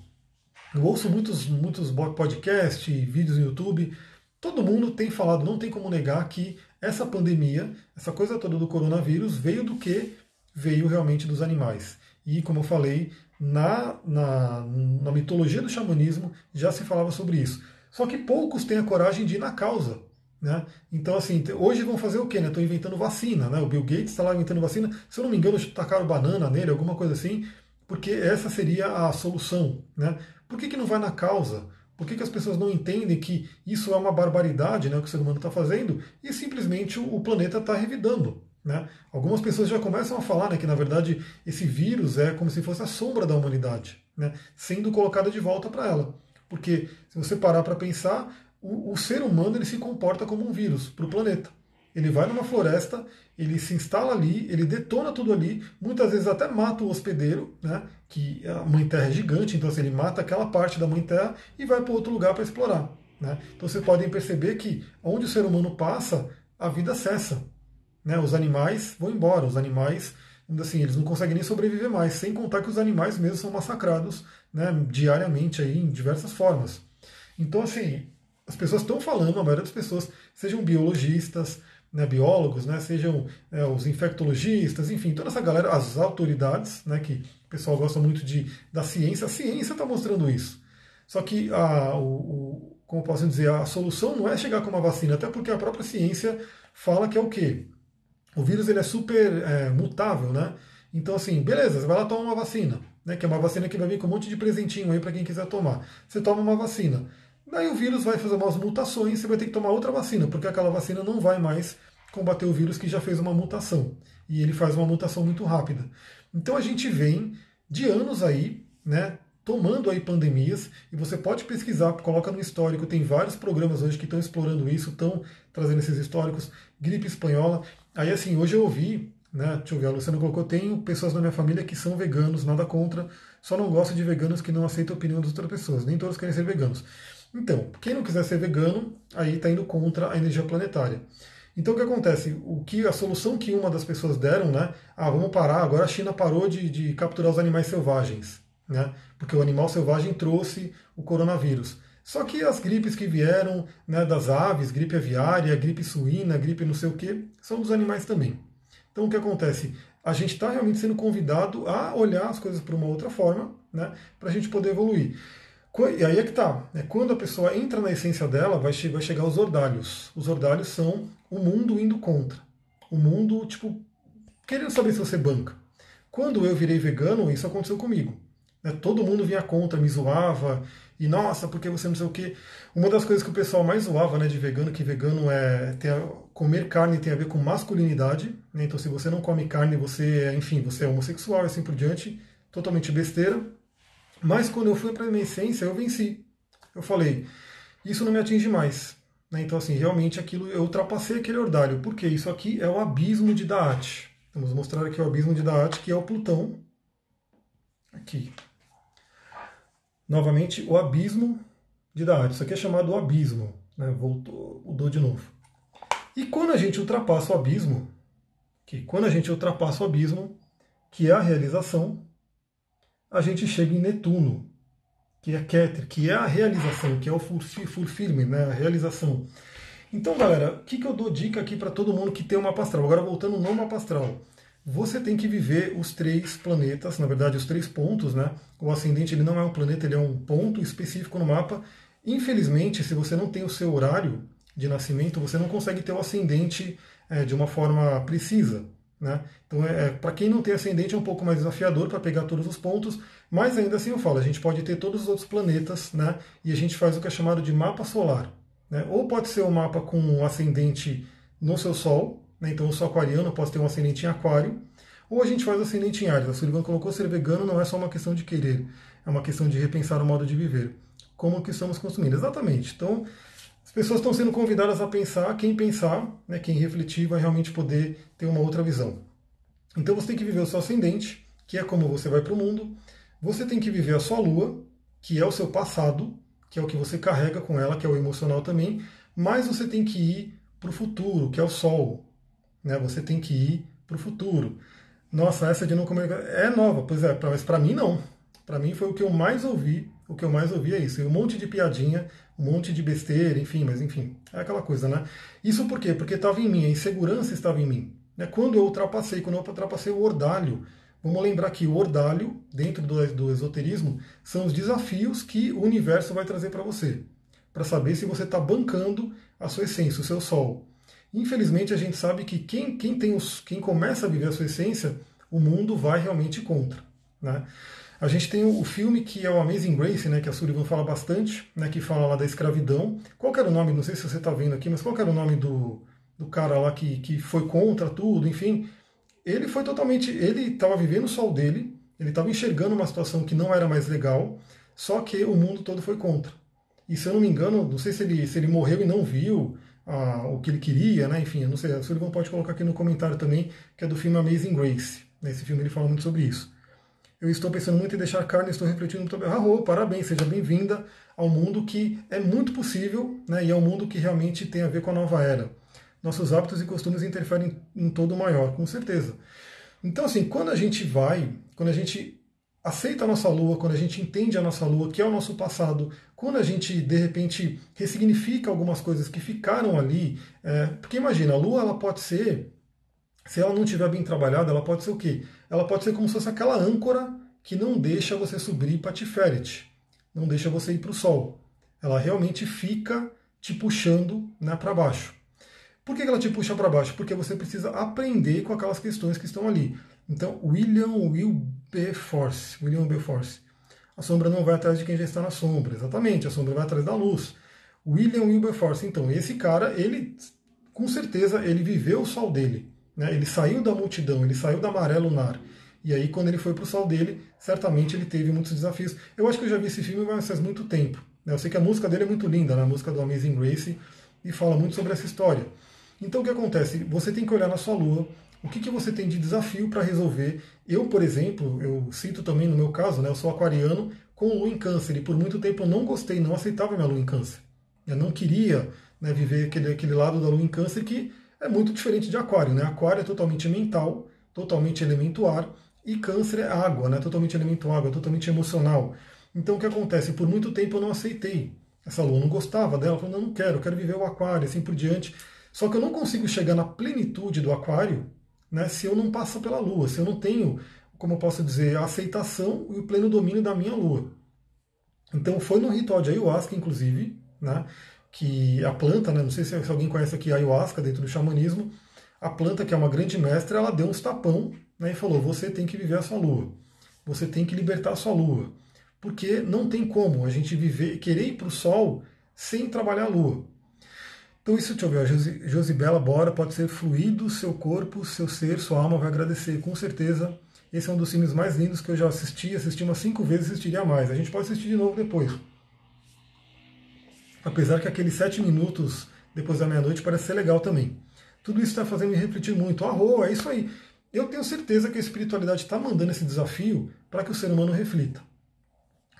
eu ouço muitos, muitos podcasts, vídeos no YouTube. Todo mundo tem falado, não tem como negar que essa pandemia, essa coisa toda do coronavírus veio do que veio realmente dos animais. E como eu falei, na, na, na mitologia do xamanismo já se falava sobre isso. Só que poucos têm a coragem de ir na causa. Né? Então, assim, hoje vão fazer o quê? Estão né? inventando vacina. Né? O Bill Gates está lá inventando vacina. Se eu não me engano, tacaram banana nele, alguma coisa assim, porque essa seria a solução. Né? Por que, que não vai na causa? Por que, que as pessoas não entendem que isso é uma barbaridade né, que o ser humano está fazendo e simplesmente o, o planeta está revidando? Né? Algumas pessoas já começam a falar né, que, na verdade, esse vírus é como se fosse a sombra da humanidade, né, sendo colocada de volta para ela. Porque, se você parar para pensar, o, o ser humano ele se comporta como um vírus para o planeta. Ele vai numa floresta, ele se instala ali, ele detona tudo ali, muitas vezes até mata o hospedeiro, né? Que a mãe terra é gigante, então assim, ele mata aquela parte da mãe terra e vai para outro lugar para explorar. Né? Então vocês podem perceber que onde o ser humano passa, a vida cessa. Né? Os animais vão embora, os animais, assim, eles não conseguem nem sobreviver mais, sem contar que os animais mesmo são massacrados né, diariamente aí, em diversas formas. Então, assim, as pessoas estão falando, a maioria das pessoas, sejam biologistas, né, biólogos, né, sejam é, os infectologistas, enfim, toda essa galera, as autoridades, né, que o pessoal gosta muito de, da ciência, a ciência está mostrando isso. Só que a, o, o, como posso dizer, a solução não é chegar com uma vacina, até porque a própria ciência fala que é o quê? O vírus ele é super é, mutável, né? Então, assim, beleza, você vai lá tomar uma vacina, né? Que é uma vacina que vai vir com um monte de presentinho aí para quem quiser tomar. Você toma uma vacina. Daí o vírus vai fazer umas mutações, você vai ter que tomar outra vacina, porque aquela vacina não vai mais combater o vírus que já fez uma mutação. E ele faz uma mutação muito rápida. Então a gente vem de anos aí, né, tomando aí pandemias, e você pode pesquisar, coloca no histórico, tem vários programas hoje que estão explorando isso, estão trazendo esses históricos, gripe espanhola. Aí assim, hoje eu ouvi, né, deixa eu ver, a Luciana colocou, tenho pessoas na minha família que são veganos, nada contra, só não gosto de veganos que não aceitam a opinião das outras pessoas, nem todos querem ser veganos. Então, quem não quiser ser vegano, aí está indo contra a energia planetária. Então o que acontece? O que a solução que uma das pessoas deram, né? Ah, vamos parar. Agora a China parou de, de capturar os animais selvagens, né? Porque o animal selvagem trouxe o coronavírus. Só que as gripes que vieram né, das aves, gripe aviária, gripe suína, gripe não sei o que, são dos animais também. Então o que acontece? A gente está realmente sendo convidado a olhar as coisas por uma outra forma, né, para a gente poder evoluir. E aí é que tá. Né? Quando a pessoa entra na essência dela, vai, vai chegar os ordalhos. Os ordalhos são o mundo indo contra. O mundo, tipo, querendo saber se você banca. Quando eu virei vegano, isso aconteceu comigo. Né? Todo mundo vinha contra, me zoava, e nossa, porque você não sei o quê. Uma das coisas que o pessoal mais zoava né, de vegano, que vegano é tem a, comer carne tem a ver com masculinidade. Né? Então, se você não come carne, você é, enfim, você é homossexual e assim por diante. Totalmente besteira. Mas quando eu fui para a essência, eu venci. Eu falei, isso não me atinge mais. Né? Então, assim, realmente aquilo, eu ultrapassei aquele ordalho. Porque isso aqui é o abismo de Daat. Vamos mostrar aqui o abismo de Daat, que é o Plutão. Aqui. Novamente, o abismo de Daat. Isso aqui é chamado abismo. Né? Voltou, mudou de novo. E quando a gente ultrapassa o abismo, que quando a gente ultrapassa o abismo, que é a realização, a gente chega em Netuno, que é Keter, que é a realização, que é o fulfillment, né, a realização. Então, galera, o que, que eu dou dica aqui para todo mundo que tem uma mapa astral? Agora, voltando no mapa astral. Você tem que viver os três planetas, na verdade, os três pontos, né? O ascendente ele não é um planeta, ele é um ponto específico no mapa. Infelizmente, se você não tem o seu horário de nascimento, você não consegue ter o ascendente é, de uma forma precisa. Né? Então, é, é para quem não tem ascendente, é um pouco mais desafiador para pegar todos os pontos, mas ainda assim eu falo, a gente pode ter todos os outros planetas, né? e a gente faz o que é chamado de mapa solar. Né? Ou pode ser um mapa com um ascendente no seu Sol, né? então eu sou aquariano, posso ter um ascendente em aquário, ou a gente faz ascendente em Ares. A Sullivan colocou ser vegano não é só uma questão de querer, é uma questão de repensar o modo de viver. Como que estamos consumindo? Exatamente. Então, as pessoas estão sendo convidadas a pensar, quem pensar, né, quem refletir, vai realmente poder ter uma outra visão. Então você tem que viver o seu ascendente, que é como você vai para o mundo. Você tem que viver a sua lua, que é o seu passado, que é o que você carrega com ela, que é o emocional também. Mas você tem que ir para o futuro, que é o sol. Né? Você tem que ir para o futuro. Nossa, essa de não comer é nova, pois é, mas para mim não. Para mim foi o que eu mais ouvi. O que eu mais ouvi é isso. E um monte de piadinha, um monte de besteira, enfim, mas enfim, é aquela coisa, né? Isso por quê? Porque estava em mim, a insegurança estava em mim. Né? Quando eu ultrapassei, quando eu ultrapassei o ordalho, vamos lembrar que o ordalho, dentro do, do esoterismo, são os desafios que o universo vai trazer para você, para saber se você está bancando a sua essência, o seu sol. Infelizmente, a gente sabe que quem, quem, tem os, quem começa a viver a sua essência, o mundo vai realmente contra. Né? A gente tem o filme que é o Amazing Grace, né, que a Sullivan fala bastante, né, que fala lá da escravidão. Qual era o nome, não sei se você está vendo aqui, mas qual era o nome do, do cara lá que, que foi contra tudo, enfim. Ele foi totalmente. Ele estava vivendo o sol dele, ele estava enxergando uma situação que não era mais legal, só que o mundo todo foi contra. E se eu não me engano, não sei se ele, se ele morreu e não viu ah, o que ele queria, né? Enfim, não sei. A Sullivan pode colocar aqui no comentário também, que é do filme Amazing Grace. Nesse filme ele fala muito sobre isso. Eu estou pensando muito em deixar carne, estou refletindo muito bem. Ah, parabéns, seja bem-vinda ao mundo que é muito possível, né, e é um mundo que realmente tem a ver com a nova era. Nossos hábitos e costumes interferem em todo o maior, com certeza. Então, assim, quando a gente vai, quando a gente aceita a nossa lua, quando a gente entende a nossa lua, que é o nosso passado, quando a gente de repente ressignifica algumas coisas que ficaram ali, é, porque imagina, a lua ela pode ser, se ela não estiver bem trabalhada, ela pode ser o quê? ela pode ser como se fosse aquela âncora que não deixa você subir para Tiferet, não deixa você ir para o Sol. Ela realmente fica te puxando né, para baixo. Por que ela te puxa para baixo? Porque você precisa aprender com aquelas questões que estão ali. Então, William Wilberforce, William Wilberforce, a sombra não vai atrás de quem já está na sombra. Exatamente, a sombra vai atrás da luz. William Wilberforce, então, esse cara, ele, com certeza, ele viveu o sol dele. Né? Ele saiu da multidão, ele saiu da maré lunar. E aí, quando ele foi para o sol dele, certamente ele teve muitos desafios. Eu acho que eu já vi esse filme, mas faz muito tempo. Né? Eu sei que a música dele é muito linda, né? a música do Amazing Grace, e fala muito sobre essa história. Então, o que acontece? Você tem que olhar na sua lua, o que, que você tem de desafio para resolver. Eu, por exemplo, eu cito também no meu caso, né, eu sou aquariano com lua em câncer, e por muito tempo eu não gostei, não aceitava minha lua em câncer. Eu não queria né, viver aquele, aquele lado da lua em câncer que é muito diferente de aquário, né? Aquário é totalmente mental, totalmente elemento ar, e câncer é água, né? Totalmente elemento água, totalmente emocional. Então o que acontece? Por muito tempo eu não aceitei essa lua, não gostava dela, falando, não, não quero, eu quero viver o aquário, assim por diante. Só que eu não consigo chegar na plenitude do aquário né, se eu não passo pela Lua, se eu não tenho, como eu posso dizer, a aceitação e o pleno domínio da minha Lua. Então foi no ritual de ayahuasca, inclusive, né, que a planta, né, não sei se alguém conhece aqui a ayahuasca dentro do xamanismo, a planta, que é uma grande mestra, ela deu uns tapão né, e falou: você tem que viver a sua lua, você tem que libertar a sua lua. Porque não tem como a gente viver, querer ir para o sol sem trabalhar a lua. Então isso, deixa eu ver, Josibela Bora pode ser fluido, seu corpo, seu ser, sua alma vai agradecer, com certeza. Esse é um dos filmes mais lindos que eu já assisti, assisti umas cinco vezes, assistiria mais. A gente pode assistir de novo depois. Apesar que aqueles sete minutos depois da meia-noite parece ser legal também. Tudo isso está fazendo me refletir muito. Arro, é isso aí. Eu tenho certeza que a espiritualidade está mandando esse desafio para que o ser humano reflita.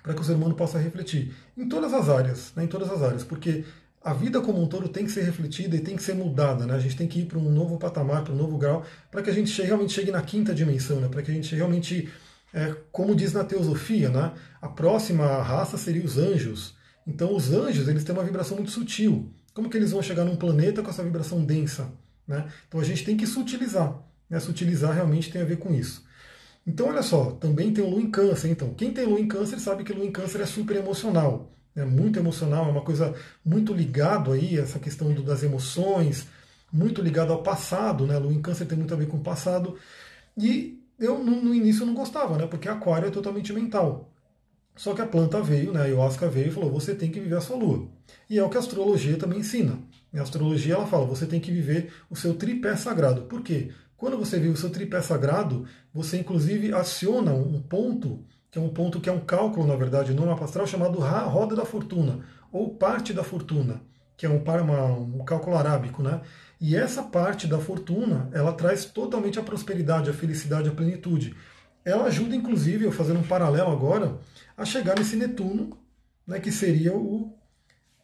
Para que o ser humano possa refletir. Em todas as áreas, né, em todas as áreas. Porque a vida como um todo tem que ser refletida e tem que ser mudada. Né? A gente tem que ir para um novo patamar, para um novo grau, para que a gente realmente chegue na quinta dimensão, né? para que a gente realmente, é, como diz na teosofia, né? a próxima raça seria os anjos. Então os anjos eles têm uma vibração muito sutil. Como que eles vão chegar num planeta com essa vibração densa? Né? Então a gente tem que sutilizar. Né? Sutilizar realmente tem a ver com isso. Então olha só, também tem o Lua em Câncer. Então, quem tem Lua em Câncer sabe que Lua em Câncer é super emocional. É muito emocional, é uma coisa muito ligado aí, essa questão do, das emoções, muito ligado ao passado, né? Lua em Câncer tem muito a ver com o passado. E eu no, no início não gostava, né? Porque Aquário é totalmente mental. Só que a planta veio, né, a ayahuasca veio e falou: você tem que viver a sua lua. E é o que a astrologia também ensina. A astrologia ela fala: você tem que viver o seu tripé sagrado. Por quê? Quando você vive o seu tripé sagrado, você inclusive aciona um ponto, que é um ponto que é um cálculo, na verdade, no mapa astral, chamado roda da fortuna, ou parte da fortuna, que é um, uma, um cálculo arábico, né? E essa parte da fortuna, ela traz totalmente a prosperidade, a felicidade, a plenitude. Ela ajuda, inclusive, eu fazendo um paralelo agora, a chegar nesse Netuno, né, que seria o,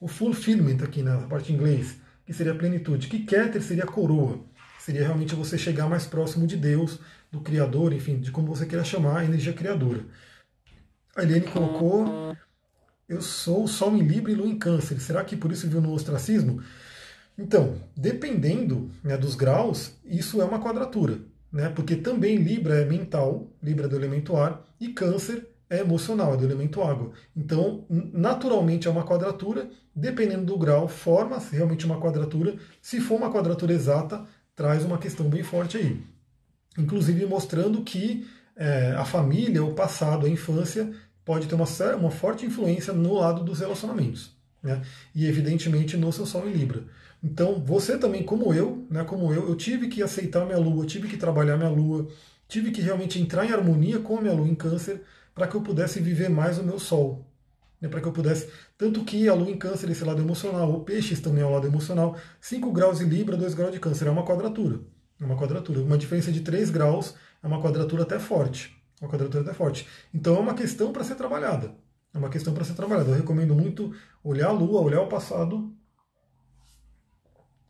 o fulfillment aqui na parte em inglês, que seria a plenitude. Que Keter seria a coroa. Seria realmente você chegar mais próximo de Deus, do Criador, enfim, de como você queira chamar a energia criadora. A Eliane colocou: Eu sou o Sol em Libra e Lua em Câncer. Será que por isso viu no ostracismo? Então, dependendo né, dos graus, isso é uma quadratura. Né, porque também Libra é mental, Libra é do elemento ar, e Câncer é emocional, é do elemento água. Então, naturalmente é uma quadratura, dependendo do grau, forma realmente uma quadratura. Se for uma quadratura exata, traz uma questão bem forte aí. Inclusive mostrando que é, a família, o passado, a infância, pode ter uma, uma forte influência no lado dos relacionamentos. Né? E evidentemente no seu Sol em Libra. Então, você também, como eu, né, como eu, eu tive que aceitar minha lua, tive que trabalhar minha lua, tive que realmente entrar em harmonia com a minha lua em câncer para que eu pudesse viver mais o meu sol. Né, para que eu pudesse. Tanto que a lua em câncer, esse lado emocional, o peixes também é o lado emocional. 5 graus de Libra, 2 graus de câncer, é uma quadratura. É uma quadratura. Uma diferença de 3 graus é uma quadratura até forte. Uma quadratura até forte. Então é uma questão para ser trabalhada. É uma questão para ser trabalhada. Eu recomendo muito olhar a lua, olhar o passado.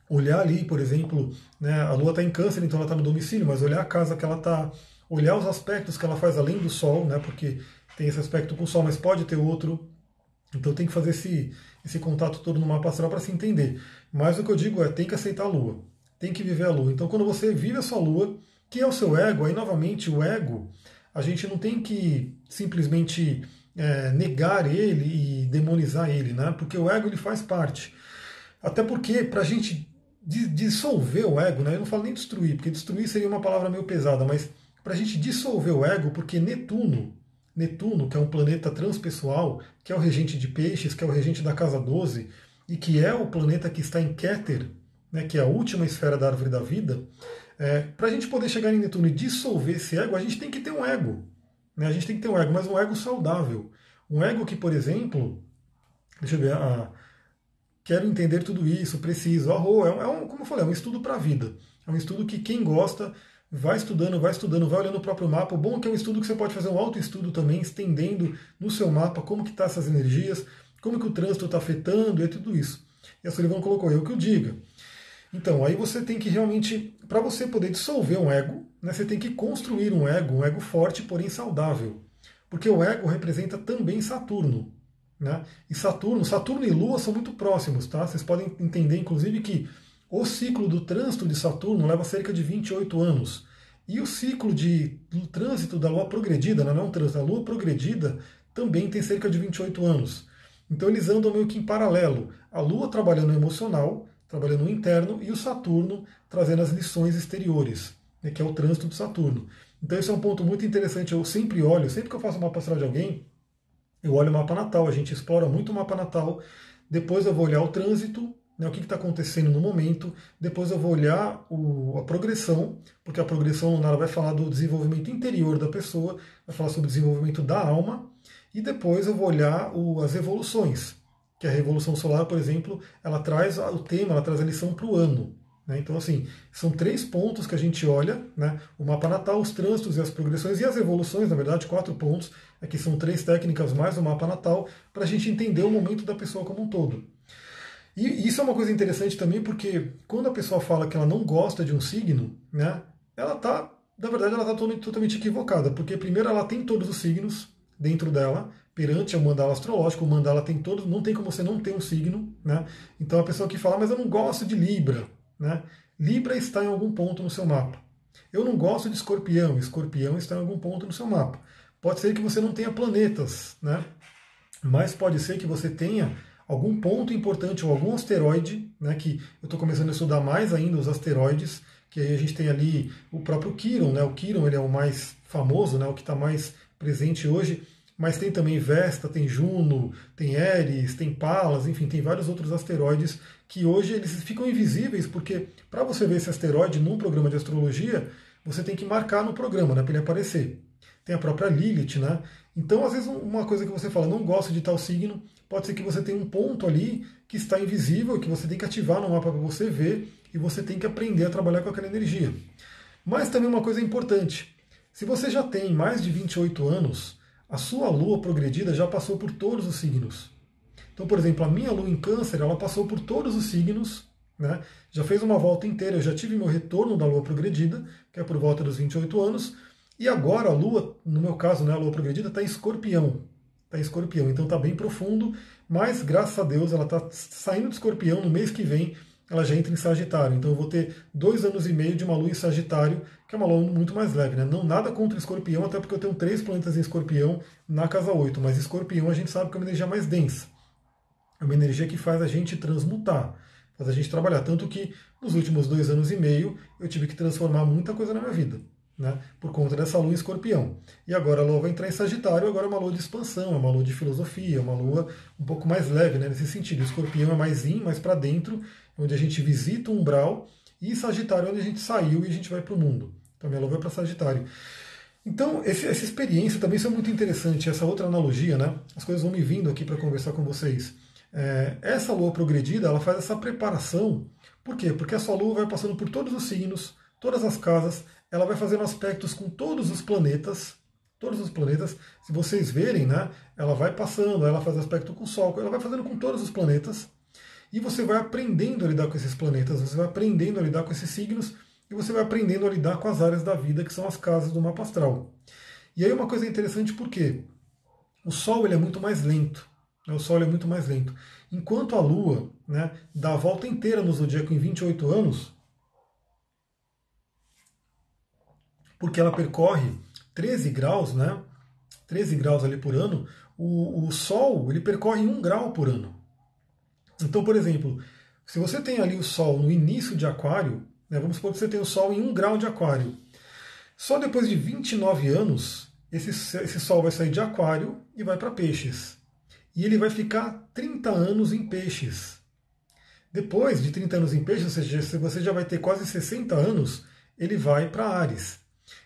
Olhar ali, por exemplo, né, a lua está em câncer, então ela está no domicílio, mas olhar a casa que ela está olhar os aspectos que ela faz além do Sol, né, porque tem esse aspecto com o Sol, mas pode ter outro. Então tem que fazer esse, esse contato todo no mapa astral para se entender. Mas o que eu digo é, tem que aceitar a Lua, tem que viver a Lua. Então quando você vive a sua Lua, que é o seu ego, aí novamente o ego, a gente não tem que simplesmente é, negar ele e demonizar ele, né? Porque o ego ele faz parte. Até porque para a gente dissolver o ego, né? Eu não falo nem destruir, porque destruir seria uma palavra meio pesada, mas para a gente dissolver o ego, porque Netuno, Netuno, que é um planeta transpessoal, que é o regente de peixes, que é o regente da casa 12, e que é o planeta que está em Keter, né, que é a última esfera da árvore da vida, é, para a gente poder chegar em Netuno e dissolver esse ego, a gente tem que ter um ego. Né? A gente tem que ter um ego, mas um ego saudável. Um ego que, por exemplo, deixa eu ver, ah, quero entender tudo isso, preciso. Arro, é, um, é um, como eu falei, é um estudo para a vida. É um estudo que quem gosta vai estudando, vai estudando, vai olhando o próprio mapa. O bom é que é um estudo que você pode fazer um autoestudo também, estendendo no seu mapa como que estão tá essas energias, como que o trânsito está afetando e tudo isso. E a Sullivan colocou, eu que o diga. Então, aí você tem que realmente, para você poder dissolver um ego, né, você tem que construir um ego, um ego forte, porém saudável. Porque o ego representa também Saturno. Né? E Saturno, Saturno e Lua são muito próximos, tá? Vocês podem entender, inclusive, que o ciclo do trânsito de Saturno leva cerca de 28 anos. E o ciclo de, do trânsito da Lua progredida, não é um trânsito, a Lua progredida também tem cerca de 28 anos. Então eles andam meio que em paralelo. A Lua trabalhando no emocional, trabalhando no interno, e o Saturno trazendo as lições exteriores, né, que é o trânsito do Saturno. Então esse é um ponto muito interessante. Eu sempre olho, sempre que eu faço mapa astral de alguém, eu olho o mapa natal. A gente explora muito o mapa natal. Depois eu vou olhar o trânsito, né, o que está acontecendo no momento. Depois eu vou olhar o, a progressão, porque a progressão lunar vai falar do desenvolvimento interior da pessoa, vai falar sobre o desenvolvimento da alma. E depois eu vou olhar o, as evoluções, que a Revolução Solar, por exemplo, ela traz o tema, ela traz a lição para o ano. Né? Então, assim, são três pontos que a gente olha, né? o mapa natal, os trânsitos e as progressões, e as evoluções, na verdade, quatro pontos, aqui são três técnicas mais o mapa natal, para a gente entender o momento da pessoa como um todo. E isso é uma coisa interessante também, porque quando a pessoa fala que ela não gosta de um signo, né, ela está, na verdade, ela está totalmente equivocada, porque primeiro ela tem todos os signos dentro dela, perante o mandala astrológico, o mandala tem todos, não tem como você não ter um signo, né? Então a pessoa que fala, mas eu não gosto de Libra, né? Libra está em algum ponto no seu mapa. Eu não gosto de escorpião, escorpião está em algum ponto no seu mapa. Pode ser que você não tenha planetas, né? Mas pode ser que você tenha algum ponto importante ou algum asteroide, né, que eu estou começando a estudar mais ainda os asteroides, que aí a gente tem ali o próprio Quiron, né, o Quiron ele é o mais famoso, né, o que está mais presente hoje, mas tem também Vesta, tem Juno, tem Eris, tem Pallas, enfim, tem vários outros asteroides que hoje eles ficam invisíveis, porque para você ver esse asteroide num programa de astrologia, você tem que marcar no programa, né, para ele aparecer. Tem a própria Lilith, né? Então, às vezes, uma coisa que você fala, não gosto de tal signo, pode ser que você tenha um ponto ali que está invisível, que você tem que ativar no mapa para você ver, e você tem que aprender a trabalhar com aquela energia. Mas também uma coisa importante, se você já tem mais de 28 anos, a sua lua progredida já passou por todos os signos. Então, por exemplo, a minha lua em câncer, ela passou por todos os signos, né? já fez uma volta inteira, eu já tive meu retorno da lua progredida, que é por volta dos 28 anos, e agora a lua, no meu caso, né, a lua progredida, está em escorpião em escorpião, então está bem profundo, mas graças a Deus ela está saindo de escorpião no mês que vem, ela já entra em Sagitário. Então eu vou ter dois anos e meio de uma lua em Sagitário, que é uma lua muito mais leve. Né? Não nada contra escorpião, até porque eu tenho três planetas em escorpião na casa 8, mas escorpião a gente sabe que é uma energia mais densa. É uma energia que faz a gente transmutar, faz a gente trabalhar. Tanto que nos últimos dois anos e meio eu tive que transformar muita coisa na minha vida né, por conta dessa lua em escorpião. E agora a lua vai entrar em Sagitário, agora é uma lua de expansão, é uma lua de filosofia, é uma lua um pouco mais leve né, nesse sentido. O escorpião é mais in, mais para dentro, onde a gente visita o umbral, e Sagitário é onde a gente saiu e a gente vai para o mundo. Então minha lua vai para Sagitário. Então, esse, essa experiência também é muito interessante, essa outra analogia, né? As coisas vão me vindo aqui para conversar com vocês. É, essa lua progredida, ela faz essa preparação. Por quê? Porque a sua lua vai passando por todos os signos, todas as casas, ela vai fazendo aspectos com todos os planetas, todos os planetas, se vocês verem, né, ela vai passando, ela faz aspecto com o Sol, ela vai fazendo com todos os planetas, e você vai aprendendo a lidar com esses planetas, você vai aprendendo a lidar com esses signos, e você vai aprendendo a lidar com as áreas da vida, que são as casas do mapa astral. E aí uma coisa interessante, porque o Sol ele é muito mais lento, né, o Sol é muito mais lento. Enquanto a Lua né, dá a volta inteira no zodíaco em 28 anos, porque ela percorre 13 graus, né? 13 graus ali por ano, o, o Sol ele percorre 1 grau por ano. Então, por exemplo, se você tem ali o Sol no início de Aquário, né, vamos supor que você tem o Sol em 1 grau de Aquário. Só depois de 29 anos, esse, esse Sol vai sair de Aquário e vai para Peixes. E ele vai ficar 30 anos em Peixes. Depois de 30 anos em Peixes, ou seja, você já vai ter quase 60 anos, ele vai para Ares.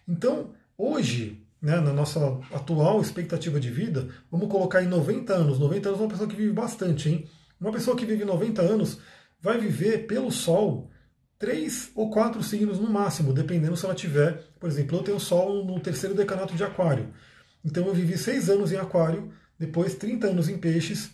Então, hoje, né, na nossa atual expectativa de vida, vamos colocar em 90 anos. 90 anos é uma pessoa que vive bastante, hein? Uma pessoa que vive 90 anos vai viver pelo Sol três ou quatro signos no máximo, dependendo se ela tiver. Por exemplo, eu tenho Sol no terceiro decanato de Aquário. Então eu vivi seis anos em Aquário, depois 30 anos em Peixes,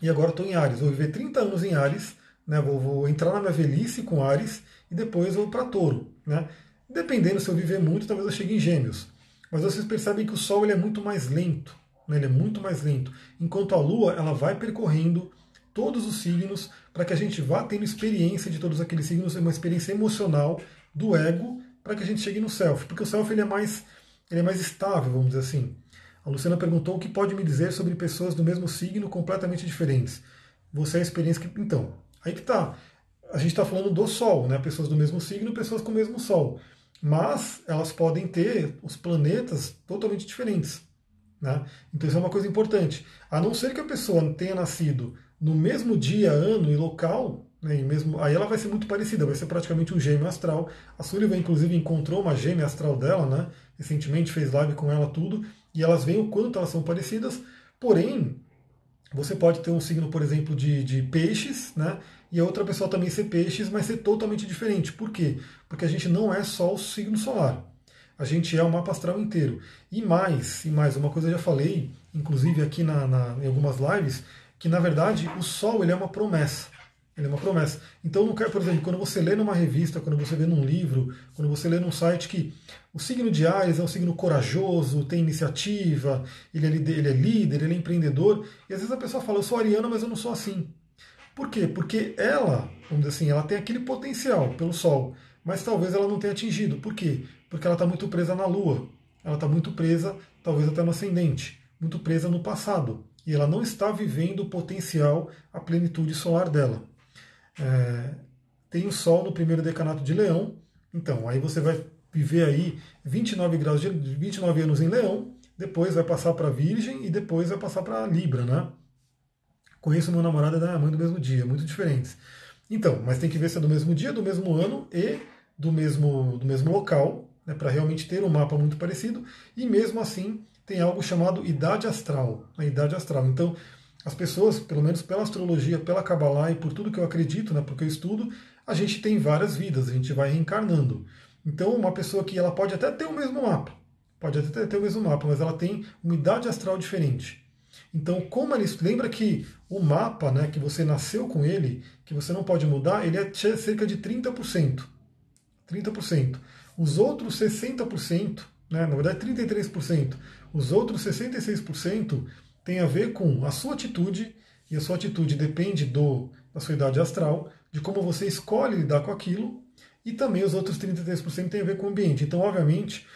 e agora estou em Ares. Vou viver 30 anos em Ares, né, vou, vou entrar na minha velhice com Ares, e depois vou para Touro. Né? Dependendo se eu viver muito, talvez eu chegue em gêmeos. Mas vocês percebem que o Sol ele é muito mais lento. Né? Ele é muito mais lento. Enquanto a Lua ela vai percorrendo todos os signos, para que a gente vá tendo experiência de todos aqueles signos, uma experiência emocional do ego, para que a gente chegue no self, porque o self ele é mais ele é mais estável, vamos dizer assim. A Luciana perguntou o que pode me dizer sobre pessoas do mesmo signo completamente diferentes. Você é a experiência que. Então, aí que tá. A gente está falando do Sol, né? Pessoas do mesmo signo, pessoas com o mesmo Sol. Mas elas podem ter os planetas totalmente diferentes. Né? Então isso é uma coisa importante. A não ser que a pessoa tenha nascido no mesmo dia, ano e local, né, e mesmo, aí ela vai ser muito parecida, vai ser praticamente um gêmeo astral. A Sullivan, inclusive, encontrou uma gêmea astral dela, né, recentemente fez live com ela tudo, e elas veem o quanto elas são parecidas, porém, você pode ter um signo, por exemplo, de, de peixes, né, e a outra pessoa também ser peixes, mas ser totalmente diferente. Por quê? Porque a gente não é só o signo solar. A gente é o mapa astral inteiro. E mais, e mais, uma coisa eu já falei, inclusive aqui na, na, em algumas lives, que na verdade o Sol ele é uma promessa. Ele é uma promessa. Então, não quero, por exemplo, quando você lê numa revista, quando você lê num livro, quando você lê num site que o signo de Ares é um signo corajoso, tem iniciativa, ele é, ele é líder, ele é empreendedor, e às vezes a pessoa fala, eu sou ariana, mas eu não sou assim. Por quê? Porque ela, vamos dizer assim, ela tem aquele potencial pelo Sol, mas talvez ela não tenha atingido. Por quê? Porque ela está muito presa na Lua, ela está muito presa, talvez até no ascendente, muito presa no passado. E ela não está vivendo o potencial, a plenitude solar dela. É, tem o Sol no primeiro decanato de Leão, então aí você vai viver aí 29 graus de 29 anos em Leão, depois vai passar para Virgem e depois vai passar para Libra, né? Conheço meu namorado da mãe do mesmo dia, muito diferentes. Então, mas tem que ver se é do mesmo dia, do mesmo ano e do mesmo, do mesmo local, né, para realmente ter um mapa muito parecido, e mesmo assim tem algo chamado idade astral. A idade astral. Então, as pessoas, pelo menos pela astrologia, pela Kabbalah e por tudo que eu acredito, né, porque eu estudo, a gente tem várias vidas, a gente vai reencarnando. Então, uma pessoa que ela pode até ter o mesmo mapa, pode até ter o mesmo mapa, mas ela tem uma idade astral diferente. Então, como ele lembra que o mapa, né, que você nasceu com ele, que você não pode mudar, ele é cerca de 30%. 30%. Os outros 60%, né, na verdade 33%, os outros 66% tem a ver com a sua atitude, e a sua atitude depende do, da sua idade astral, de como você escolhe lidar com aquilo, e também os outros 33% tem a ver com o ambiente. Então, obviamente,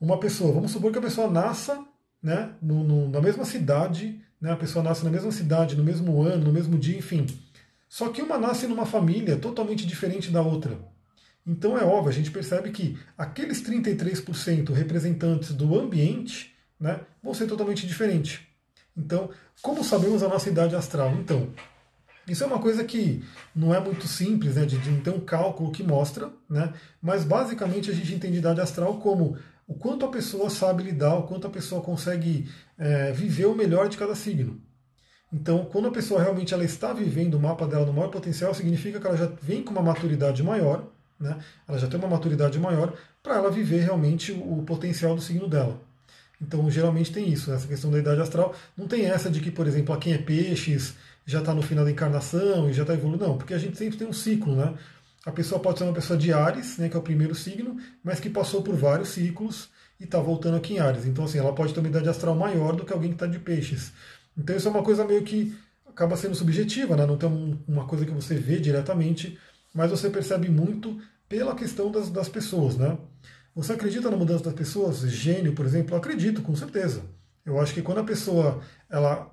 uma pessoa, vamos supor que a pessoa nasça né, no, no, na mesma cidade, né, a pessoa nasce na mesma cidade, no mesmo ano, no mesmo dia, enfim. Só que uma nasce numa família totalmente diferente da outra. Então é óbvio, a gente percebe que aqueles 33% representantes do ambiente né, vão ser totalmente diferentes. Então, como sabemos a nossa idade astral? Então, isso é uma coisa que não é muito simples, né, de, de ter um cálculo que mostra, né, mas basicamente a gente entende idade astral como o quanto a pessoa sabe lidar, o quanto a pessoa consegue é, viver o melhor de cada signo. Então, quando a pessoa realmente ela está vivendo o mapa dela no maior potencial, significa que ela já vem com uma maturidade maior, né? Ela já tem uma maturidade maior para ela viver realmente o potencial do signo dela. Então, geralmente tem isso, essa questão da idade astral. Não tem essa de que, por exemplo, quem é peixes já está no final da encarnação e já está evoluindo. Não, porque a gente sempre tem um ciclo, né? A pessoa pode ser uma pessoa de Ares, né, que é o primeiro signo, mas que passou por vários ciclos e está voltando aqui em Ares. Então, assim, ela pode ter uma idade astral maior do que alguém que está de peixes. Então, isso é uma coisa meio que acaba sendo subjetiva, né? não tem uma coisa que você vê diretamente, mas você percebe muito pela questão das, das pessoas, né? Você acredita na mudança das pessoas? Gênio, por exemplo, eu acredito, com certeza. Eu acho que quando a pessoa ela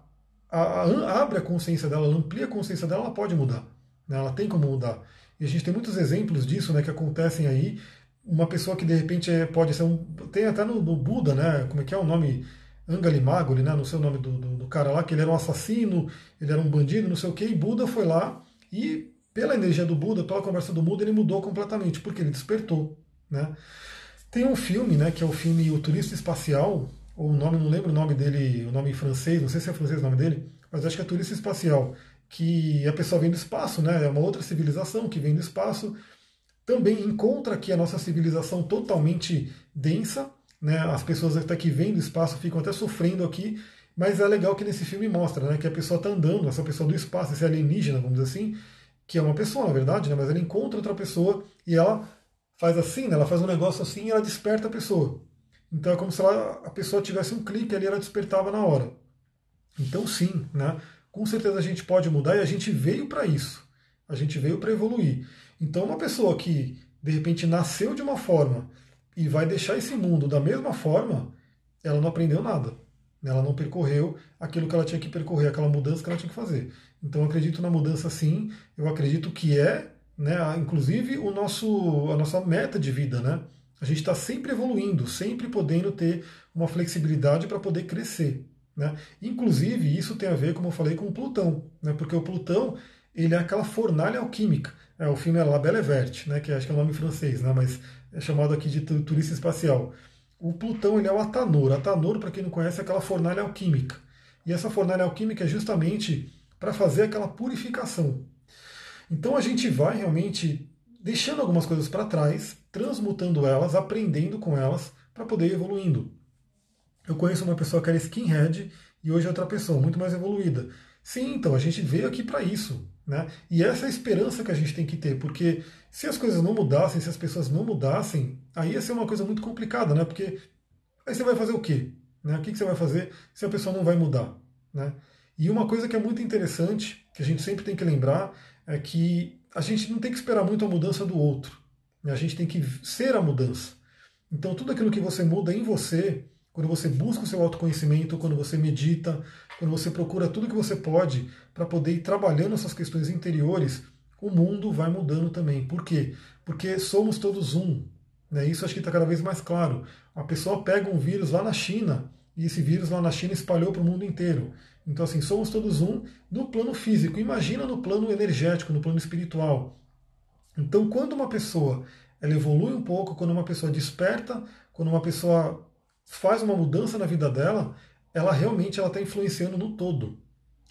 a, a, abre a consciência dela, ela amplia a consciência dela, ela pode mudar. Né? Ela tem como mudar. E a gente tem muitos exemplos disso né, que acontecem aí. Uma pessoa que de repente é, pode ser um. Tem até no, no Buda, né? Como é que é o nome? Angalimagoli, né? Não sei o nome do, do, do, cara lá, que ele era um assassino, ele era um bandido, não sei o que, e Buda foi lá e pela energia do Buda, pela conversa do Buda, ele mudou completamente, porque ele despertou. Né? Tem um filme, né, que é o filme O Turista Espacial, ou o nome, não lembro o nome dele, o nome em francês, não sei se é francês o nome dele, mas acho que é Turista Espacial, que a pessoa vem do espaço, né, é uma outra civilização que vem do espaço, também encontra aqui a nossa civilização totalmente densa, né, as pessoas até que vêm do espaço ficam até sofrendo aqui, mas é legal que nesse filme mostra né, que a pessoa está andando, essa pessoa do espaço, esse alienígena, vamos dizer assim, que é uma pessoa, na verdade, né? mas ela encontra outra pessoa e ela faz assim, né? ela faz um negócio assim e ela desperta a pessoa. Então é como se ela, a pessoa tivesse um clique ali, ela despertava na hora. Então sim, né? Com certeza a gente pode mudar e a gente veio para isso. A gente veio para evoluir. Então, uma pessoa que de repente nasceu de uma forma e vai deixar esse mundo da mesma forma, ela não aprendeu nada. Ela não percorreu aquilo que ela tinha que percorrer, aquela mudança que ela tinha que fazer. Então eu acredito na mudança sim, eu acredito que é, né, inclusive o nosso, a nossa meta de vida, né? A gente está sempre evoluindo, sempre podendo ter uma flexibilidade para poder crescer. Né? Inclusive, isso tem a ver, como eu falei, com o Plutão, né? porque o Plutão ele é aquela fornalha alquímica. É, o filme é La Belle Verte, né? que acho que é o nome francês, né? mas é chamado aqui de turista espacial. O Plutão ele é o Atanor. Atanor, para quem não conhece, é aquela fornalha alquímica. E essa fornalha alquímica é justamente para fazer aquela purificação. Então a gente vai realmente deixando algumas coisas para trás, transmutando elas, aprendendo com elas, para poder ir evoluindo. Eu conheço uma pessoa que era skinhead e hoje é outra pessoa, muito mais evoluída. Sim, então a gente veio aqui para isso. Né? E essa é a esperança que a gente tem que ter, porque se as coisas não mudassem, se as pessoas não mudassem, aí ia ser uma coisa muito complicada, né? Porque aí você vai fazer o quê? Né? O que você vai fazer se a pessoa não vai mudar? Né? E uma coisa que é muito interessante, que a gente sempre tem que lembrar, é que a gente não tem que esperar muito a mudança do outro. Né? A gente tem que ser a mudança. Então tudo aquilo que você muda em você, quando você busca o seu autoconhecimento, quando você medita, quando você procura tudo que você pode para poder ir trabalhando essas questões interiores, o mundo vai mudando também. Por quê? Porque somos todos um. Né? Isso acho que está cada vez mais claro. A pessoa pega um vírus lá na China e esse vírus lá na China espalhou para o mundo inteiro. Então, assim, somos todos um no plano físico. Imagina no plano energético, no plano espiritual. Então, quando uma pessoa ela evolui um pouco, quando uma pessoa desperta, quando uma pessoa faz uma mudança na vida dela, ela realmente ela está influenciando no todo.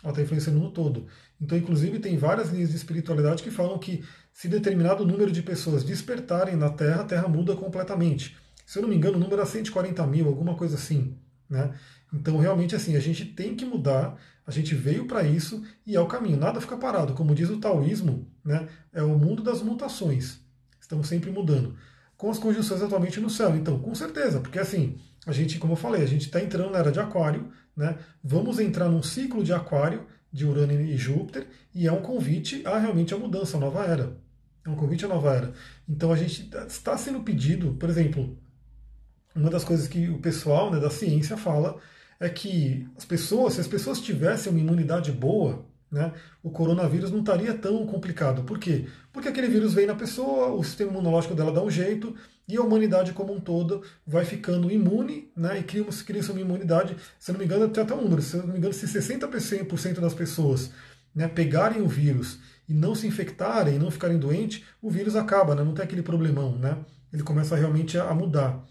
Ela está influenciando no todo. Então, inclusive, tem várias linhas de espiritualidade que falam que se determinado número de pessoas despertarem na Terra, a Terra muda completamente. Se eu não me engano, o número é 140 mil, alguma coisa assim. Né? Então, realmente, assim, a gente tem que mudar, a gente veio para isso e é o caminho. Nada fica parado. Como diz o taoísmo, né? é o mundo das mutações. Estamos sempre mudando. Com as conjunções atualmente no céu. Então, com certeza, porque assim, a gente, como eu falei, a gente está entrando na era de Aquário, né? Vamos entrar num ciclo de Aquário, de Urano e Júpiter, e é um convite a realmente a mudança, a nova era. É um convite à nova era. Então a gente está sendo pedido, por exemplo, uma das coisas que o pessoal né, da ciência fala é que as pessoas, se as pessoas tivessem uma imunidade boa, né, o coronavírus não estaria tão complicado. Por quê? Porque aquele vírus vem na pessoa, o sistema imunológico dela dá um jeito, e a humanidade como um todo vai ficando imune, né, e cria-se cria uma imunidade, se não me engano, tem até um número, se não me engano, se 60% das pessoas né, pegarem o vírus e não se infectarem, não ficarem doentes, o vírus acaba, né, não tem aquele problemão, né, ele começa realmente a mudar.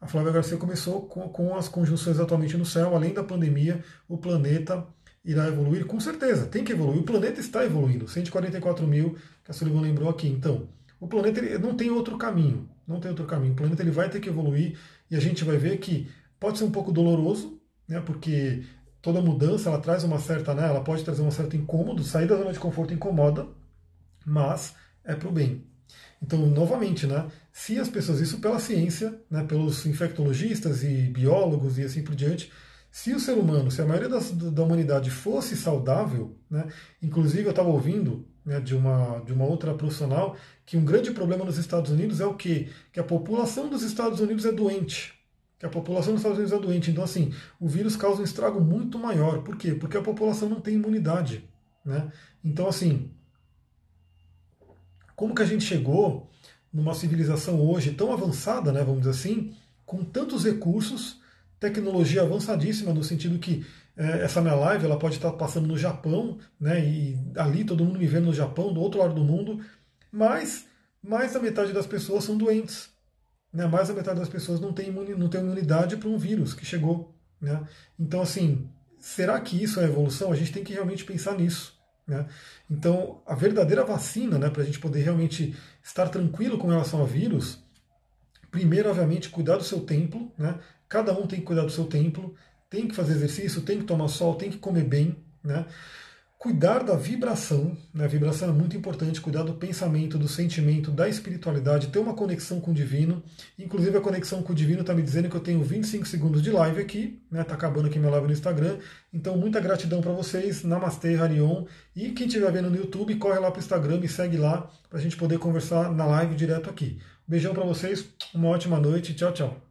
A Flávia Garcia começou com, com as conjunções atualmente no céu, além da pandemia, o planeta irá evoluir? Com certeza, tem que evoluir. O planeta está evoluindo. 144 mil, que a Sullivan lembrou aqui. Então, o planeta ele não tem outro caminho. Não tem outro caminho. O planeta ele vai ter que evoluir e a gente vai ver que pode ser um pouco doloroso, né, porque toda mudança ela traz uma certa, né, ela pode trazer um certo incômodo, sair da zona de conforto incomoda, mas é para o bem. Então, novamente, né, se as pessoas, isso pela ciência, né, pelos infectologistas e biólogos e assim por diante, se o ser humano, se a maioria da humanidade fosse saudável, né, inclusive eu estava ouvindo né, de, uma, de uma outra profissional que um grande problema nos Estados Unidos é o quê? Que a população dos Estados Unidos é doente. Que a população dos Estados Unidos é doente. Então, assim, o vírus causa um estrago muito maior. Por quê? Porque a população não tem imunidade. Né? Então, assim, como que a gente chegou numa civilização hoje tão avançada, né, vamos dizer assim, com tantos recursos tecnologia avançadíssima, no sentido que é, essa minha live ela pode estar passando no Japão, né, e ali todo mundo me vendo no Japão, do outro lado do mundo, mas mais da metade das pessoas são doentes. Né, mais da metade das pessoas não tem, imuni, não tem imunidade para um vírus que chegou. Né? Então, assim, será que isso é evolução? A gente tem que realmente pensar nisso. Né? Então, a verdadeira vacina, né, para a gente poder realmente estar tranquilo com relação ao vírus, primeiro, obviamente, cuidar do seu templo, né? Cada um tem que cuidar do seu templo, tem que fazer exercício, tem que tomar sol, tem que comer bem, né? cuidar da vibração, né? a vibração é muito importante, cuidar do pensamento, do sentimento, da espiritualidade, ter uma conexão com o divino. Inclusive a conexão com o divino está me dizendo que eu tenho 25 segundos de live aqui, né? Tá acabando aqui minha live no Instagram. Então muita gratidão para vocês, Namastê, Harion. E quem estiver vendo no YouTube, corre lá para o Instagram, me segue lá para a gente poder conversar na live direto aqui. Beijão para vocês, uma ótima noite, tchau, tchau.